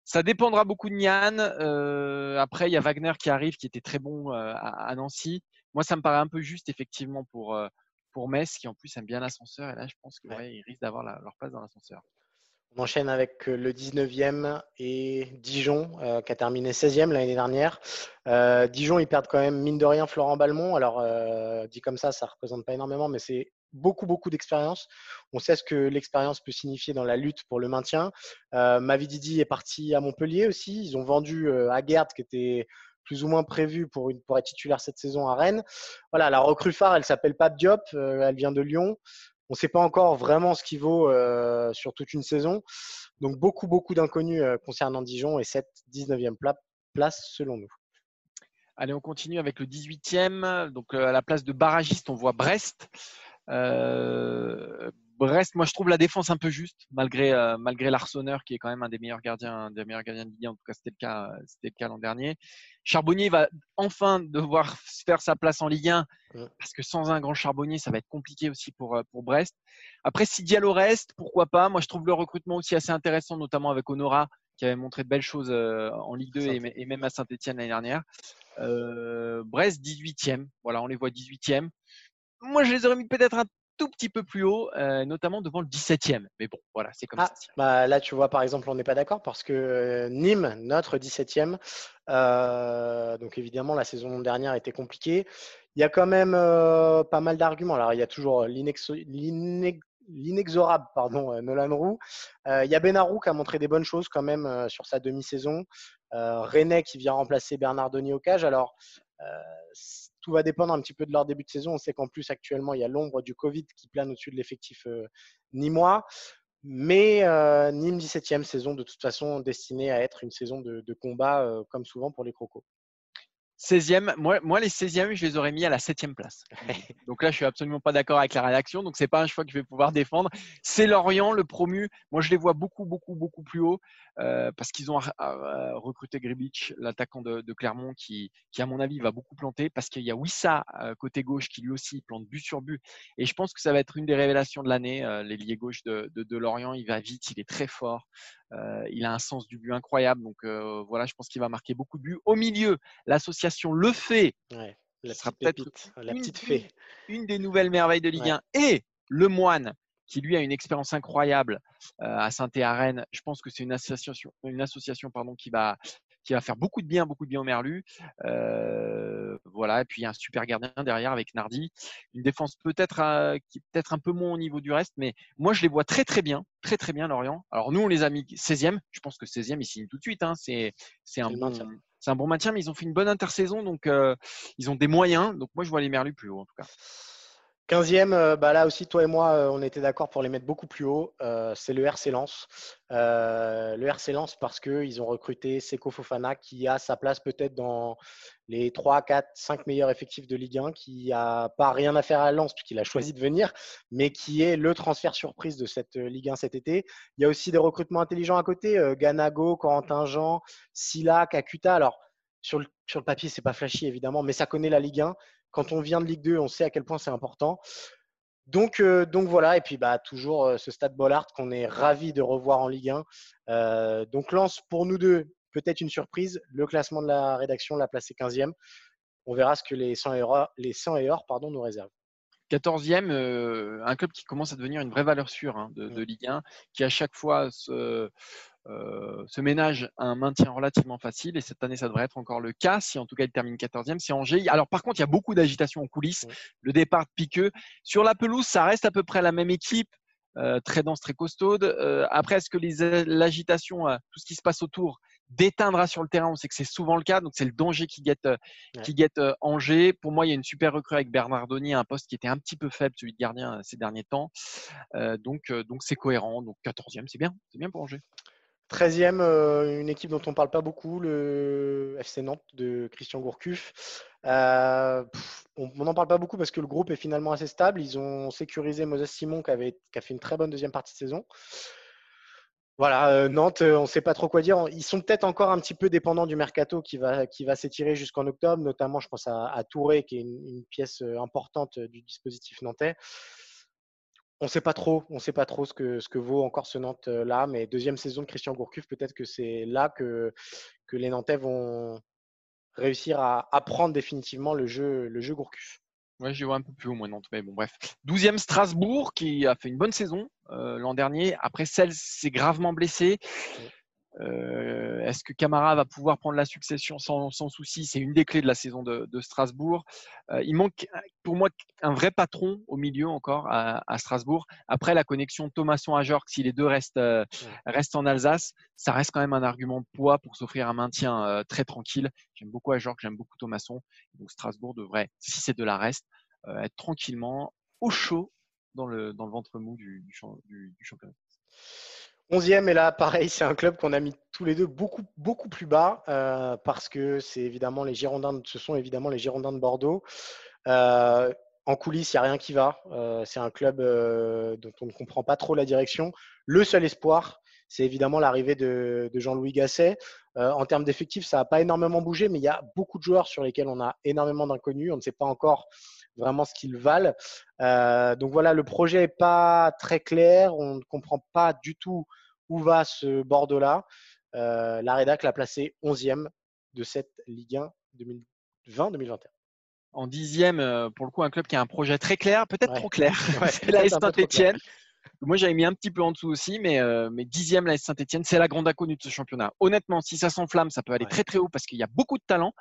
Ça dépendra beaucoup de Nian. Euh, après, il y a Wagner qui arrive, qui était très bon euh, à, Nancy. Moi, ça me paraît un peu juste, effectivement, pour, euh, pour Metz, qui en plus aime bien l'ascenseur. Et là, je pense qu'ils ouais. risquent d'avoir leur place dans l'ascenseur. On enchaîne avec le 19e et Dijon, qui a terminé 16e l'année dernière. Dijon, ils perdent quand même, mine de rien, Florent Balmont. Alors, dit comme ça, ça ne représente pas énormément, mais c'est beaucoup, beaucoup d'expérience. On sait ce que l'expérience peut signifier dans la lutte pour le maintien. Euh, Mavididi est parti à Montpellier aussi. Ils ont vendu euh, Aguerd, qui était plus ou moins prévu pour, être titulaire cette saison à Rennes. Voilà, la recrue phare, elle s'appelle Pape Diop. Euh, elle vient de Lyon. On ne sait pas encore vraiment ce qu'il vaut euh, sur toute une saison. Donc, beaucoup, beaucoup d'inconnus concernant Dijon et cette 19e place selon nous. Allez, on continue avec le 18e. Donc, à la place de barragiste, on voit Brest. Euh, Brest, moi je trouve la défense un peu juste, malgré, euh, malgré l'Arseneur qui est quand même un des meilleurs gardiens, des meilleurs gardiens de Ligue 1. En tout cas, c'était le cas, c'était le cas l'an dernier. Charbonnier va enfin devoir faire sa place en Ligue 1 parce que sans un grand Charbonnier, ça va être compliqué aussi pour, euh, pour Brest. Après, si Diallo reste, pourquoi pas? Moi, je trouve le recrutement aussi assez intéressant, notamment avec Honora qui avait montré de belles choses en Ligue 2 et, même à Saint-Etienne l'année dernière. Brest, 18e. Voilà, on les voit 18e moi, je les aurais mis peut-être un tout petit peu plus haut, euh, notamment devant le 17e. Mais bon, voilà, c'est comme ah, ça. Bah là, tu vois, par exemple, on n'est pas d'accord parce que euh, Nîmes, notre 17e, euh, donc évidemment, la saison dernière était compliquée. Il y a quand même pas mal d'arguments. Alors, il y a toujours l'inexorable pardon, Nolan Roux. il y a Benarou qui a montré des bonnes choses quand même sur sa demi-saison. René qui vient remplacer Bernard Denis au cage. Alors, tout va dépendre un petit peu de leur début de saison. On sait qu'en plus, actuellement, il y a l'ombre du Covid qui plane au-dessus de l'effectif euh, nîmois. Mais euh, Nîmes 17e saison, de toute façon, destinée à être une saison de, combat, euh, comme souvent pour les Crocos. 16e, moi, moi les 16e, je les aurais mis à la 7e place. Donc là, je suis absolument pas d'accord avec la rédaction. Donc c'est pas un choix que je vais pouvoir défendre. C'est Lorient, le promu. Moi, je les vois beaucoup, beaucoup, beaucoup plus haut euh, parce qu'ils ont euh, recruté Gribic, l'attaquant de, Clermont, qui, qui, à mon avis, va beaucoup planter parce qu'il y a Wissa euh, côté gauche qui lui aussi plante but sur but. Et je pense que ça va être une des révélations de l'année. L'ailier gauche de, de, Lorient, il va vite, il est très fort. Il a un sens du but incroyable. Donc voilà, je pense qu'il va marquer beaucoup de buts. Au milieu, l'association Le Fait la sera la petite fée. Une, des nouvelles merveilles de Ligue 1. Et le Moine, qui lui a une expérience incroyable à saint et à Rennes. Je pense que c'est une association, une association pardon, qui va qui va faire beaucoup de bien, beaucoup de bien au Merlu. voilà, et puis il y a un super gardien derrière avec Nardi. Une défense peut-être qui peut-être un peu moins au niveau du reste, mais moi je les vois très très bien, très très bien Lorient. Alors nous on les a mis 16e, je pense que 16e ils signent tout de suite. Hein. C'est un bon c'est un bon maintien, mais ils ont fait une bonne intersaison, donc ils ont des moyens. Donc moi je vois les Merlus plus haut en tout cas. 15e, euh, bah là aussi, toi et moi, euh, on était d'accord pour les mettre beaucoup plus haut. Euh, c'est le RC Lens. le RC Lens parce qu'ils ont recruté Seko Fofana qui a sa place peut-être dans les 3, 4, 5 meilleurs effectifs de Ligue 1, qui n'a pas rien à faire à Lens puisqu'il a choisi de venir, mais qui est le transfert surprise de cette Ligue 1 cet été. Il y a aussi des recrutements intelligents à côté. Ganago, Corentin Jean, Silla, Kakuta. Alors, sur le, sur le papier, c'est pas flashy évidemment, mais ça connaît la Ligue 1 quand on vient de Ligue 2, on sait à quel point c'est important. Donc, euh, donc voilà, et puis bah, toujours euh, ce stade Bollard qu'on est ravi de revoir en Ligue 1. Euh, donc lance pour nous deux peut-être une surprise. Le classement de la rédaction l'a placé 15e. On verra ce que les 100 et or, les 100 et or pardon, nous réservent. 14e, un club qui commence à devenir une vraie valeur sûre hein, de, de. Ligue 1, qui à chaque fois se, euh, ce ménage a un maintien relativement facile et cette année, ça devrait être encore le cas. Si en tout cas il termine 14e, c'est Angers. Alors par contre, il y a beaucoup d'agitation en coulisses. Le départ de Piqueux. Sur la pelouse, ça reste à peu près la même équipe. Euh, très dense, très costaude. Euh, après, est-ce que l'agitation, tout ce qui se passe autour, déteindra sur le terrain? On sait que c'est souvent le cas, donc c'est le danger qui guette, qui guette Angers. Pour moi, il y a une super recrue avec Bernardoni, un poste qui était un petit peu faible, celui de gardien ces derniers temps. donc, donc c'est cohérent. Donc 14e, c'est bien, c'est bien pour Angers. 13e, euh, une équipe dont on ne parle pas beaucoup, le FC Nantes de Christian Gourcuff. Euh, on n'en parle pas beaucoup parce que le groupe est finalement assez stable. Ils ont sécurisé Moses Simon qui, avait, qui a fait une très bonne deuxième partie de saison. Voilà, euh, Nantes, on ne sait pas trop quoi dire. Ils sont peut-être encore un petit peu dépendants du mercato qui va, qui va s'étirer jusqu'en octobre, notamment je pense à, Touré qui est une, pièce importante du dispositif nantais. On ne sait pas trop, on sait pas trop ce que, ce que vaut encore ce Nantes euh, là, mais deuxième saison de Christian Gourcuff, peut-être que c'est là que, que les Nantais vont réussir à apprendre définitivement le jeu, le jeu Gourcuff. Ouais, j'y vois un peu plus haut, moi, Nantes. Mais bon, bref. 12e Strasbourg, qui a fait une bonne saison euh, l'an dernier. Après, celle s'est gravement blessée. Euh, est-ce que Camara va pouvoir prendre la succession sans, souci? C'est une des clés de la saison de, Strasbourg. Euh, il manque pour moi un vrai patron au milieu encore à, Strasbourg. Après la connexion Thomasson à Jorg, si les deux restent, euh, restent en Alsace, ça reste quand même un argument de poids pour s'offrir un maintien très tranquille. J'aime beaucoup à Jorg, j'aime beaucoup Thomasson. Donc Strasbourg devrait, si c'est de la reste, être tranquillement au chaud dans le, dans le ventre mou du, du, du championnat. 11e, et là, pareil, c'est un club qu'on a mis tous les deux beaucoup, beaucoup plus bas euh, parce que c'est évidemment les Girondins, ce sont évidemment les Girondins de Bordeaux. Euh, en coulisses, il n'y a rien qui va. Euh, c'est un club dont on ne comprend pas trop la direction. Le seul espoir, c'est évidemment l'arrivée de Jean-Louis Gasset. En termes d'effectifs, ça n'a pas énormément bougé, mais il y a beaucoup de joueurs sur lesquels on a énormément d'inconnus. On ne sait pas encore vraiment ce qu'ils valent. Euh, donc voilà, le projet n'est pas très clair. On ne comprend pas du tout où va ce Bordeaux-là. Euh, la Rédac l'a placé 11e de cette Ligue 1 2020-2021. En dixième, euh, pour le coup, un club qui a un projet très clair, peut-être trop clair. c'est la Saint-Etienne. Moi, j'avais mis un petit peu en dessous aussi, mais, mais dixième, la Saint-Etienne, c'est la grande inconnue de ce championnat. Honnêtement, si ça s'enflamme, ça peut aller très très haut parce qu'il y a beaucoup de talent.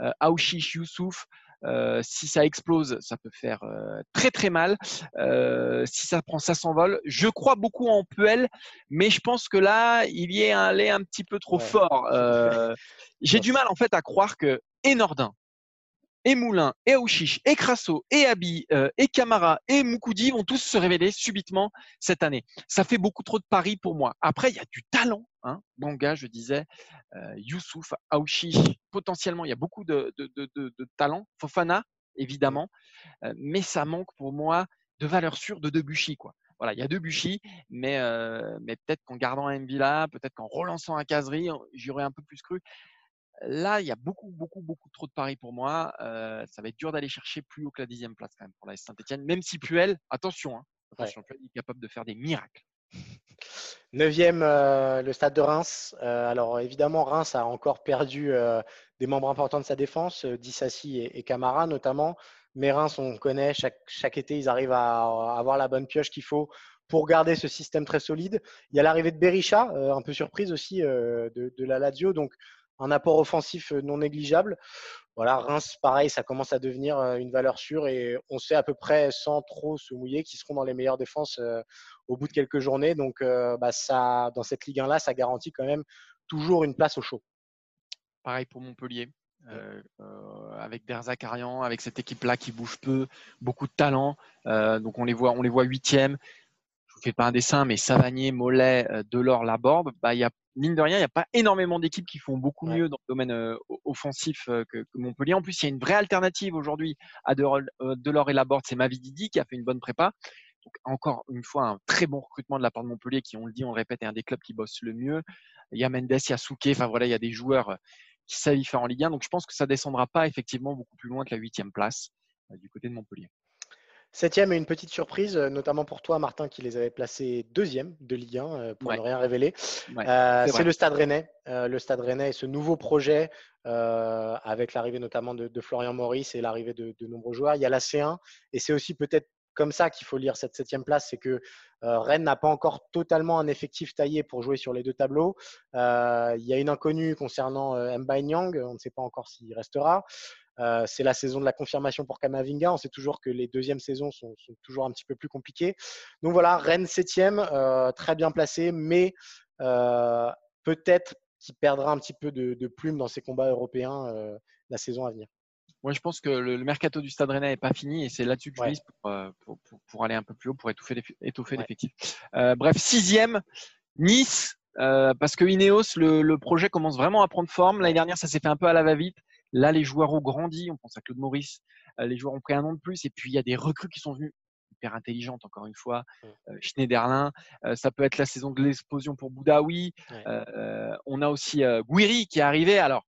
Euh, Aouchiche, Youssouf, euh, si ça explose, ça peut faire euh, très très mal. Euh, si ça prend, ça s'envole. Je crois beaucoup en Puel, mais je pense que là, il y est allé un petit peu trop fort. J'ai du mal en fait à croire que Enordin, et Moulin, et Aouchiche, et Crasso, et Abi, et Camara, et Moukoudi vont tous se révéler subitement cette année. Ça fait beaucoup trop de paris pour moi. Après, il y a du talent. Hein. Banga, je disais, Youssouf, Aouchiche, potentiellement, il y a beaucoup de, talent. Fofana, évidemment. mais ça manque pour moi de valeur sûre de Debuchy. Quoi. Voilà, il y a Debuchy, mais, mais peut-être qu'en gardant un Villa, peut-être qu'en relançant un caserie, j'y un peu plus cru. Là, il y a beaucoup, beaucoup, beaucoup trop de paris pour moi. ça va être dur d'aller chercher plus haut que la dixième place quand même pour la Saint-Etienne, même si Puel, attention, hein, attention Puel est capable de faire des miracles. Neuvième, le stade de Reims. alors évidemment, Reims a encore perdu des membres importants de sa défense, Dissassi et, Camara notamment. Mais Reims, on connaît, chaque, été, ils arrivent à, avoir la bonne pioche qu'il faut pour garder ce système très solide. Il y a l'arrivée de Berisha, un peu surprise aussi de, de, la Lazio. Donc un apport offensif euh, non négligeable. Voilà, Reims, pareil, ça commence à devenir euh, une valeur sûre et on sait à peu près sans trop se mouiller qu'ils seront dans les meilleures défenses euh, au bout de quelques journées. Donc, bah, ça, dans cette Ligue 1-là, ça garantit quand même toujours une place au chaud. Pareil pour Montpellier. avec Derzakarian, avec cette équipe-là qui bouge peu, beaucoup de talent. donc on les voit, on les voit huitième fais pas un dessin, mais Savanier, Mollet, euh, Delors, Laborde, bah, y a, mine de rien, il n'y a pas énormément d'équipes qui font beaucoup mieux dans le domaine euh, offensif euh, que, Montpellier. En plus, il y a une vraie alternative aujourd'hui à Delors, et Laborde, c'est Mavididi qui a fait une bonne prépa. Donc, encore une fois, un très bon recrutement de la part de Montpellier, qui, on le dit, on le répète, est un des clubs qui bosse le mieux. Il y a Mendes, il y a Souquet, enfin voilà, il y a des joueurs qui savent y faire en Ligue 1. Donc, je pense que ça descendra pas effectivement beaucoup plus loin que la huitième place du côté de Montpellier. Septième et une petite surprise, euh, notamment pour toi, Martin, qui les avait placés deuxième de Ligue 1, euh, pour ne rien révéler. Euh, c'est le Stade Rennais. le Stade Rennais et ce nouveau projet, avec l'arrivée notamment de, Florian Maurice et l'arrivée de, nombreux joueurs. Il y a la C1, et c'est aussi peut-être comme ça qu'il faut lire cette septième place, c'est que Rennes n'a pas encore totalement un effectif taillé pour jouer sur les deux tableaux. il y a une inconnue concernant Mbaye Nyang, on ne sait pas encore s'il restera. Euh, c'est la saison de la confirmation pour Kamavinga. On sait toujours que les deuxièmes saisons sont, toujours un petit peu plus compliquées. Donc voilà, Rennes septième, euh, très bien placé, mais euh, peut-être qu'il perdra un petit peu de, de, plume dans ses combats européens la saison à venir. Moi, je pense que le, mercato du Stade Rennais n'est pas fini et c'est là-dessus que je mise pour, aller un peu plus haut, pour étouffer, l'effectif. bref, sixième, Nice, parce que Ineos, le, le, projet commence vraiment à prendre forme. L'année dernière, ça s'est fait un peu à la va-vite. Là, les joueurs ont grandi. On pense à Claude Maurice. Euh, les joueurs ont pris un an de plus. Et puis, il y a des recrues qui sont venues hyper intelligentes, encore une fois. Mmh. Euh, Schneiderlin. Euh, ça peut être la saison de l'explosion pour Boudaoui. on a aussi Guiri qui est arrivé. Alors,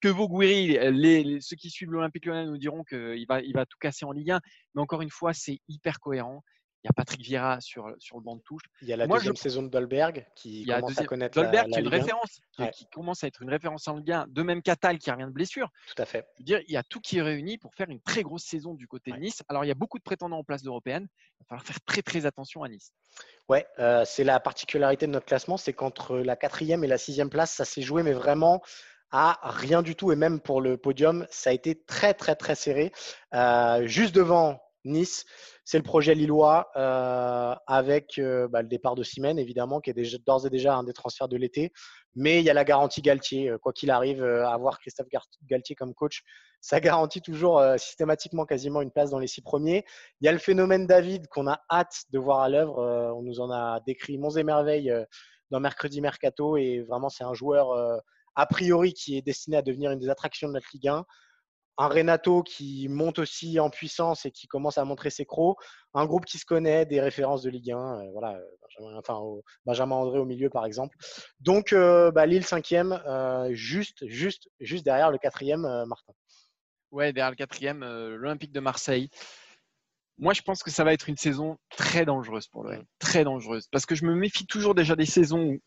que vaut Guiri les, Ceux qui suivent l'Olympique Lyonnais nous diront qu'il va, il va tout casser en Ligue 1. Mais encore une fois, c'est hyper cohérent. Il y a Patrick Vieira sur, sur le banc de touche. Il y a la deuxième saison de Dolberg qui commence à connaître Dolberg qui est une référence, qui, commence à être une référence en Ligue 1. De même Catal qui revient de blessure. Tout à fait. Je veux dire, il y a tout qui est réuni pour faire une très grosse saison du côté de Nice. Alors, il y a beaucoup de prétendants en place européenne. Il va falloir faire très très attention à Nice. Ouais, euh, c'est la particularité de notre classement, c'est qu'entre la quatrième et la sixième place, ça s'est joué, mais vraiment à rien du tout. Et même pour le podium, ça a été très très très serré. Euh, juste devant Nice. C'est le projet lillois euh, avec euh, bah, le départ de Simène, évidemment, qui est d'ores et déjà un des transferts de l'été. Mais il y a la garantie Galtier. Euh, quoi qu'il arrive, avoir Christophe Galtier comme coach, ça garantit toujours systématiquement quasiment une place dans les six premiers. Il y a le phénomène David qu'on a hâte de voir à l'œuvre. on nous en a décrit monts et merveilles dans Mercredi Mercato. Et vraiment, c'est un joueur a priori qui est destiné à devenir une des attractions de notre Ligue 1 un Renato qui monte aussi en puissance et qui commence à montrer ses crocs, un groupe qui se connaît, des références de Ligue 1, euh, voilà, euh, Benjamin, enfin, Benjamin André au milieu par exemple. Donc euh, bah, Lille cinquième, juste, juste, juste derrière le quatrième, Martin. Ouais, derrière le quatrième, l'Olympique de Marseille. Moi, je pense que ça va être une saison très dangereuse pour le très dangereuse, parce que je me méfie toujours déjà des saisons où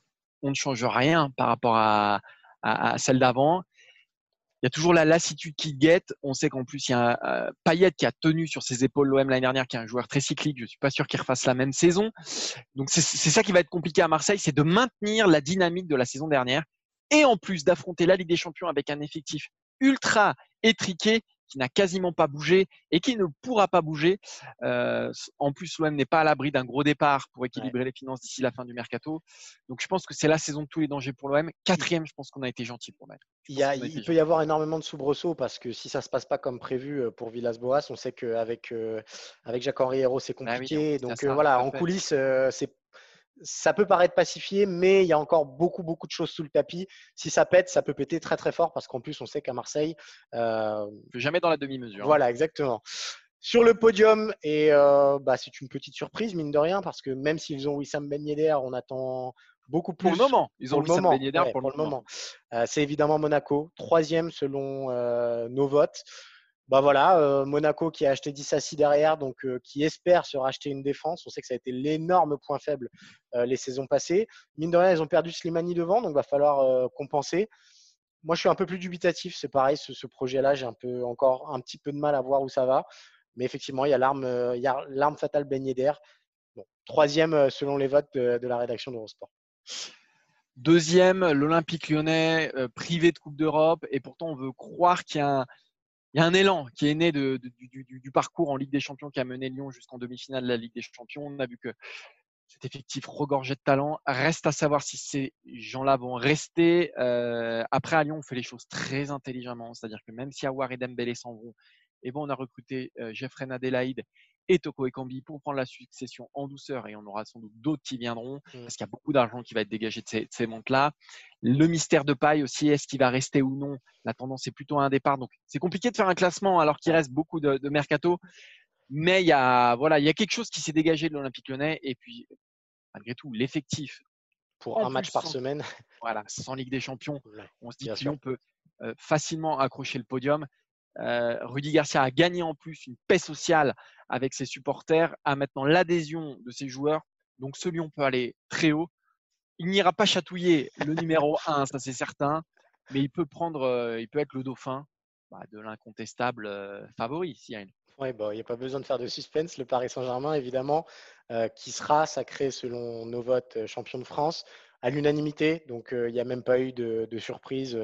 on ne change rien par rapport à, à celle d'avant il y a toujours la lassitude qui guette. On sait qu'en plus, il y a un, qui a tenu sur ses épaules l'OM l'année dernière, qui est un joueur très cyclique. Je ne suis pas sûr qu'il refasse la même saison. Donc, c'est ça qui va être compliqué à Marseille, c'est de maintenir la dynamique de la saison dernière et en plus d'affronter la Ligue des Champions avec un effectif ultra étriqué qui n'a quasiment pas bougé et qui ne pourra pas bouger. Euh, en plus, l'OM n'est pas à l'abri d'un gros départ pour équilibrer les finances d'ici la fin du mercato. Donc, je pense que c'est la saison de tous les dangers pour l'OM. Quatrième, je pense qu'on a été gentil pour mettre. Il, il peut y avoir énormément de soubresauts parce que si ça se passe pas comme prévu euh, pour Villas-Boas, on sait qu'avec euh, avec Jacques-Henri Hérault, c'est ah compliqué. Donc voilà, en coulisses, c'est ça peut paraître pacifié, mais il y a encore beaucoup, beaucoup de choses sous le tapis. Si ça pète, ça peut péter très, très fort parce qu'en plus, on sait qu'à Marseille. Euh, jamais dans la demi-mesure. Hein. Voilà, exactement. Sur le podium, et euh, bah, c'est une petite surprise, mine de rien, parce que même s'ils ont Wissam Ben Yedder, on attend beaucoup plus. Pour le moment, ils ont Wissam Ben Yedder pour, le moment. Euh, c'est évidemment Monaco, troisième selon nos votes bah voilà, euh, Monaco qui a acheté Dissassi derrière, donc euh, qui espère se racheter une défense. On sait que ça a été l'énorme point faible euh, les saisons passées. Mine de rien, ils ont perdu Slimani devant, donc va falloir compenser. Moi, je suis un peu plus dubitatif. C'est pareil, ce, projet-là, j'ai un peu encore un petit peu de mal à voir où ça va. Mais effectivement, il y a l'arme, fatale Ben Yedder. troisième selon les votes de, de la rédaction d'Eurosport. Deuxième, l'Olympique lyonnais, privé de Coupe d'Europe. Et pourtant, on veut croire qu'il y a un il y a un élan qui est né du, parcours en Ligue des Champions qui a mené Lyon jusqu'en demi-finale de la Ligue des Champions. On a vu que cet effectif regorgé de talent. Reste à savoir si ces gens-là vont rester. Euh, après, à Lyon, on fait les choses très intelligemment. C'est-à-dire que même si Awar et Dembélé s'en vont, et bon, on a recruté euh, Jeffrey Nadelaide et Toko Ekambi pour prendre la succession en douceur et on aura sans doute d'autres qui viendront mmh. parce qu'il y a beaucoup d'argent qui va être dégagé de ces, ces montes-là. Le mystère de paille aussi, est-ce qu'il va rester ou non? La tendance est plutôt à un départ. Donc, c'est compliqué de faire un classement alors qu'il reste beaucoup de, de mercato. Mais il y a, voilà, il y a quelque chose qui s'est dégagé de l'Olympique lyonnais. Et puis, malgré tout, l'effectif. Pour un match par semaine. Voilà, sans Ligue des Champions, on se dit que Lyon peut euh, facilement accrocher le podium. Euh, Rudy Garcia a gagné en plus une paix sociale avec ses supporters, a maintenant l'adhésion de ses joueurs. Donc ce Lyon peut aller très haut. Il n'ira pas chatouiller le numéro 1, ça c'est certain, mais il peut prendre, euh, il peut être le dauphin bah, de l'incontestable favori, Cyril. Oui, bah, il n'y a pas besoin de faire de suspense. Le Paris Saint-Germain, évidemment, euh, qui sera sacré selon nos votes euh, champion de France à l'unanimité. Donc, euh, il n'y a même pas eu de, surprise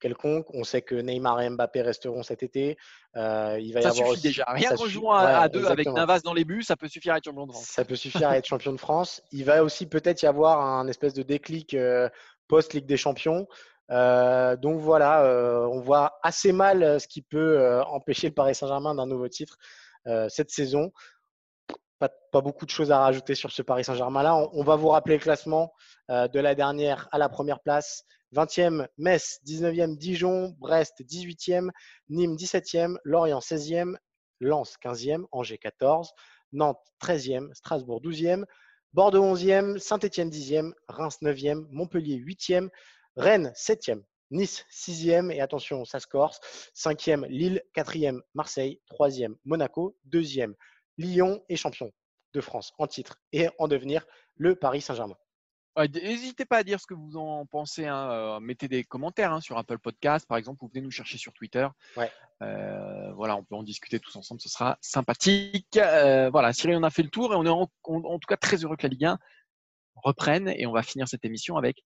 quelconque. On sait que Neymar et Mbappé resteront cet été. il va ça y suffit déjà. Rien qu'en jouant à, deux avec Navas dans les buts, ça peut suffire à être champion de France. Ça peut suffire à être champion de France. Il va aussi peut-être y avoir un espèce de déclic post-Ligue des Champions. Euh, donc voilà, euh, on voit assez mal euh, ce qui peut empêcher le Paris Saint-Germain d'un nouveau titre cette saison. Pas, beaucoup de choses à rajouter sur ce Paris Saint-Germain-là. On, va vous rappeler le classement de la dernière à la première place. 20e, Metz, 19e, Dijon, Brest, 18e, Nîmes, 17e, Lorient, 16e, Lens, 15e, Angers, 14, Nantes, 13e, Strasbourg, 12e, Bordeaux, 11e, Saint-Etienne, 10e, Reims, 9e, Montpellier, 8e, Rennes, 7e. Nice, 6e. Et attention, ça se corse. 5e, Lille. 4e, Marseille. 3e, Monaco. 2e, Lyon et champion de France en titre et en devenir le Paris Saint-Germain. N'hésitez pas à dire ce que vous en pensez. Hein. Euh, mettez des commentaires hein, sur Apple Podcast, par exemple. Vous venez nous chercher sur Twitter. Euh, voilà, on peut en discuter tous ensemble. Ce sera sympathique. Euh, voilà, Cyril, on a fait le tour et on est en, en, tout cas très heureux que la Ligue 1 reprenne. Et on va finir cette émission avec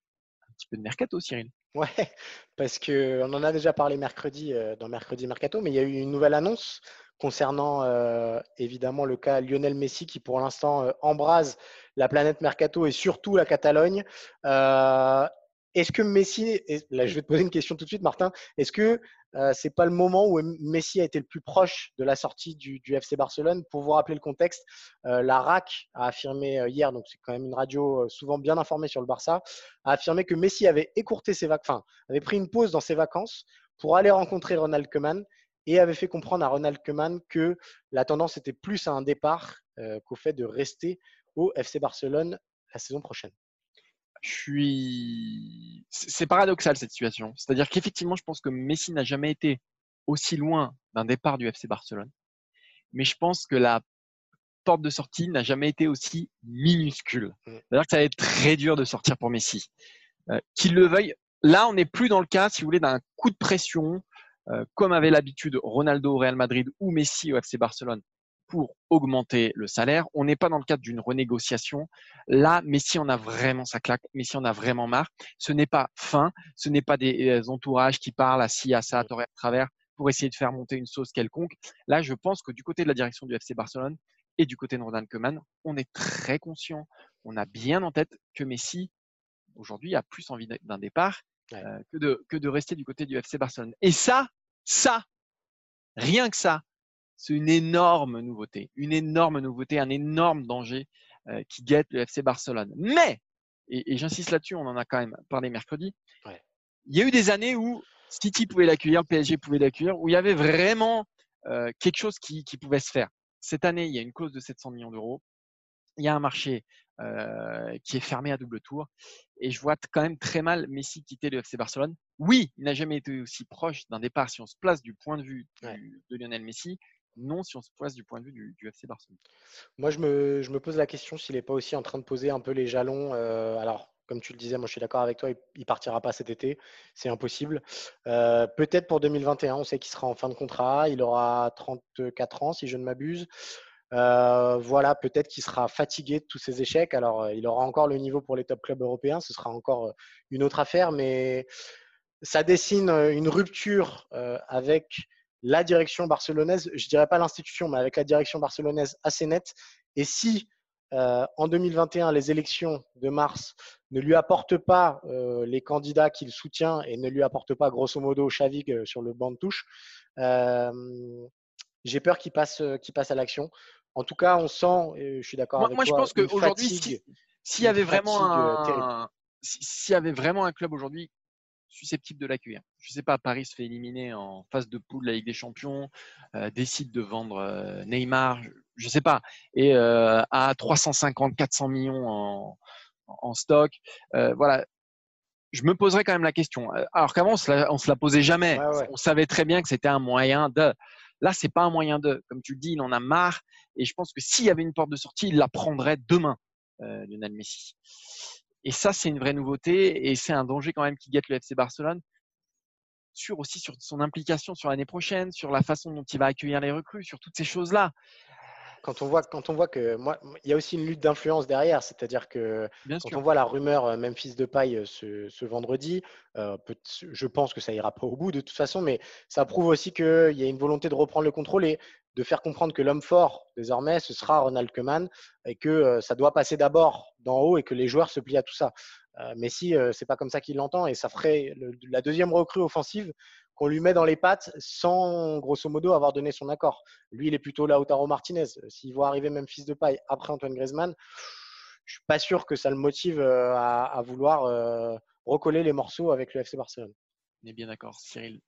petit peu de mercato, Cyril. Ouais, parce qu'on en a déjà parlé mercredi euh, dans Mercredi Mercato, mais il y a eu une nouvelle annonce concernant euh, évidemment le cas Lionel Messi qui pour l'instant euh, embrase la planète Mercato et surtout la Catalogne. Est-ce que Messi, là je vais te poser une question tout de suite, Martin, est-ce que euh, c'est pas le moment où Messi a été le plus proche de la sortie du, FC Barcelone? Pour vous rappeler le contexte, euh, la RAC a affirmé euh, hier, donc c'est quand même une radio souvent bien informée sur le Barça, a affirmé que Messi avait écourté ses vacances, avait pris une pause dans ses vacances pour aller rencontrer Ronald Koeman et avait fait comprendre à Ronald Koeman que la tendance était plus à un départ qu'au fait de rester au FC Barcelone la saison prochaine je suis. C'est paradoxal cette situation. C'est-à-dire qu'effectivement, je pense que Messi n'a jamais été aussi loin d'un départ du FC Barcelone. Mais je pense que la porte de sortie n'a jamais été aussi minuscule. Mmh. C'est-à-dire que ça va être très dur de sortir pour Messi. Euh, qu'il le veuille. Là, on n'est plus dans le cas, si vous voulez, d'un coup de pression, euh, comme avait l'habitude Ronaldo au Real Madrid ou Messi au FC Barcelone pour augmenter le salaire. On n'est pas dans le cadre d'une renégociation. Là, Messi en a vraiment sa claque. Messi en a vraiment marre. Ce n'est pas fin. Ce n'est pas des euh, entourages qui parlent à ci, à ça, à tort à travers pour essayer de faire monter une sauce quelconque. Là, je pense que du côté de la direction du FC Barcelone et du côté de Ronald Koeman, on est très conscient. On a bien en tête que Messi, aujourd'hui, a plus envie d'un départ euh, que, de, que de rester du côté du FC Barcelone. Et ça, ça, rien que ça, c'est une énorme nouveauté, une énorme nouveauté, un énorme danger euh, qui guette le FC Barcelone. Mais, et, j'insiste là-dessus, on en a quand même parlé mercredi, il y a eu des années où City pouvait l'accueillir, PSG pouvait l'accueillir, où il y avait vraiment euh, quelque chose qui, pouvait se faire. Cette année, il y a une clause de 700 millions d'euros. Il y a un marché euh, qui est fermé à double tour. Et je vois quand même très mal Messi quitter le FC Barcelone. Oui, il n'a jamais été aussi proche d'un départ si on se place du point de vue de Lionel Messi non si on se place du point de vue du, FC Barcelone. Moi, je me, je me, pose la question s'il n'est pas aussi en train de poser un peu les jalons. Euh, alors, comme tu le disais, moi je suis d'accord avec toi, il partira pas cet été, c'est impossible. Euh, peut-être pour 2021, on sait qu'il sera en fin de contrat, il aura 34 ans si je ne m'abuse. Euh, voilà, peut-être qu'il sera fatigué de tous ces échecs. Alors, il aura encore le niveau pour les top clubs européens, ce sera encore une autre affaire, mais ça dessine une rupture avec la direction barcelonaise, je dirais pas l'institution, mais avec la direction barcelonaise assez nette. Et si en 2021, les élections de mars ne lui apportent pas les candidats qu'il soutient et ne lui apportent pas grosso modo Chavig sur le banc de touche, j'ai peur qu'il passe, qu'il passe à l'action. En tout cas, on sent, je suis d'accord avec moi, toi. Moi, je pense qu'aujourd'hui, s'il y avait vraiment un, s'il y avait vraiment un club aujourd'hui susceptible de l'accueillir. Je ne sais pas, Paris se fait éliminer en phase de poule de la Ligue des Champions, euh, décide de vendre euh, Neymar, je ne sais pas, et euh, à 350, 400 millions en, en stock. voilà, je me poserais quand même la question. Alors qu'avant, on la, se la posait jamais. On savait très bien que c'était un moyen de. Là, c'est pas un moyen de. Comme tu le dis, il en a marre. Et je pense que s'il y avait une porte de sortie, il la prendrait demain, Lionel Messi. Et ça, c'est une vraie nouveauté et c'est un danger quand même qui guette le FC Barcelone sur aussi sur son implication sur l'année prochaine, sur la façon dont il va accueillir les recrues, sur toutes ces choses-là. Quand on voit, quand on voit que moi, il y a aussi une lutte d'influence derrière, c'est-à-dire que quand on voit la rumeur euh, Memphis de paille euh, ce, ce vendredi, euh, je pense que ça ira pas au bout de toute façon, mais ça prouve aussi qu'il y a une volonté de reprendre le contrôle et de faire comprendre que l'homme fort désormais ce sera Ronald Koeman et que ça doit passer d'abord d'en haut et que les joueurs se plient à tout ça. Mais si c'est pas comme ça qu'il l'entend et ça ferait la deuxième recrue offensive qu'on lui met dans les pattes sans, grosso modo, avoir donné son accord. Lui, il est plutôt Lautaro Martinez. S'il voit arriver même fils de paille après Antoine Griezmann, je suis pas sûr que ça le motive euh, à, vouloir euh, recoller les morceaux avec le FC Barcelone. On est bien d'accord, Cyril.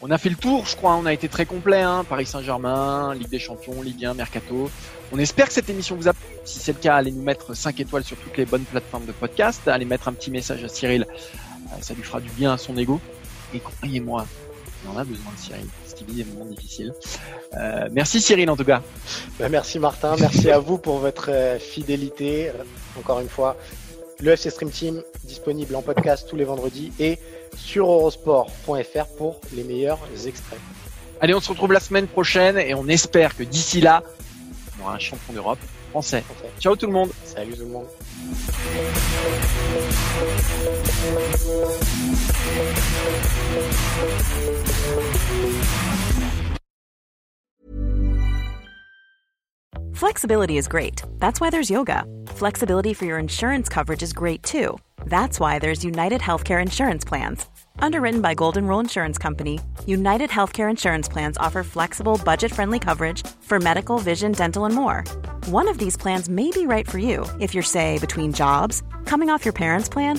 On a fait le tour, je crois. On a été très complet. Hein. Paris Saint-Germain, Ligue des Champions, Ligue 1, Mercato. On espère que cette émission vous a plu. Si c'est le cas, allez nous mettre 5 étoiles sur toutes les bonnes plateformes de podcast. Allez mettre un petit message à Cyril. Euh, ça lui fera du bien à son ego. Et croyez-moi, on a besoin de Cyril. Stevie est moment difficile. Euh, merci Cyril en tout cas. Bah, merci Martin, merci à vous pour votre euh, fidélité. Euh, encore une fois, le FC Stream Team disponible en podcast tous les vendredis et sur eurosport.fr pour les meilleurs extraits. Allez, on se retrouve la semaine prochaine et on espère que d'ici là, on aura un champion d'Europe français. français. Ciao tout le monde. Salut tout le monde. Flexibility is great. That's why there's yoga. Flexibility for your insurance coverage is great too. That's why there's United Healthcare Insurance Plans. Underwritten by Golden Rule Insurance Company, United Healthcare Insurance Plans offer flexible, budget friendly coverage for medical, vision, dental, and more. One of these plans may be right for you if you're, say, between jobs, coming off your parents' plan,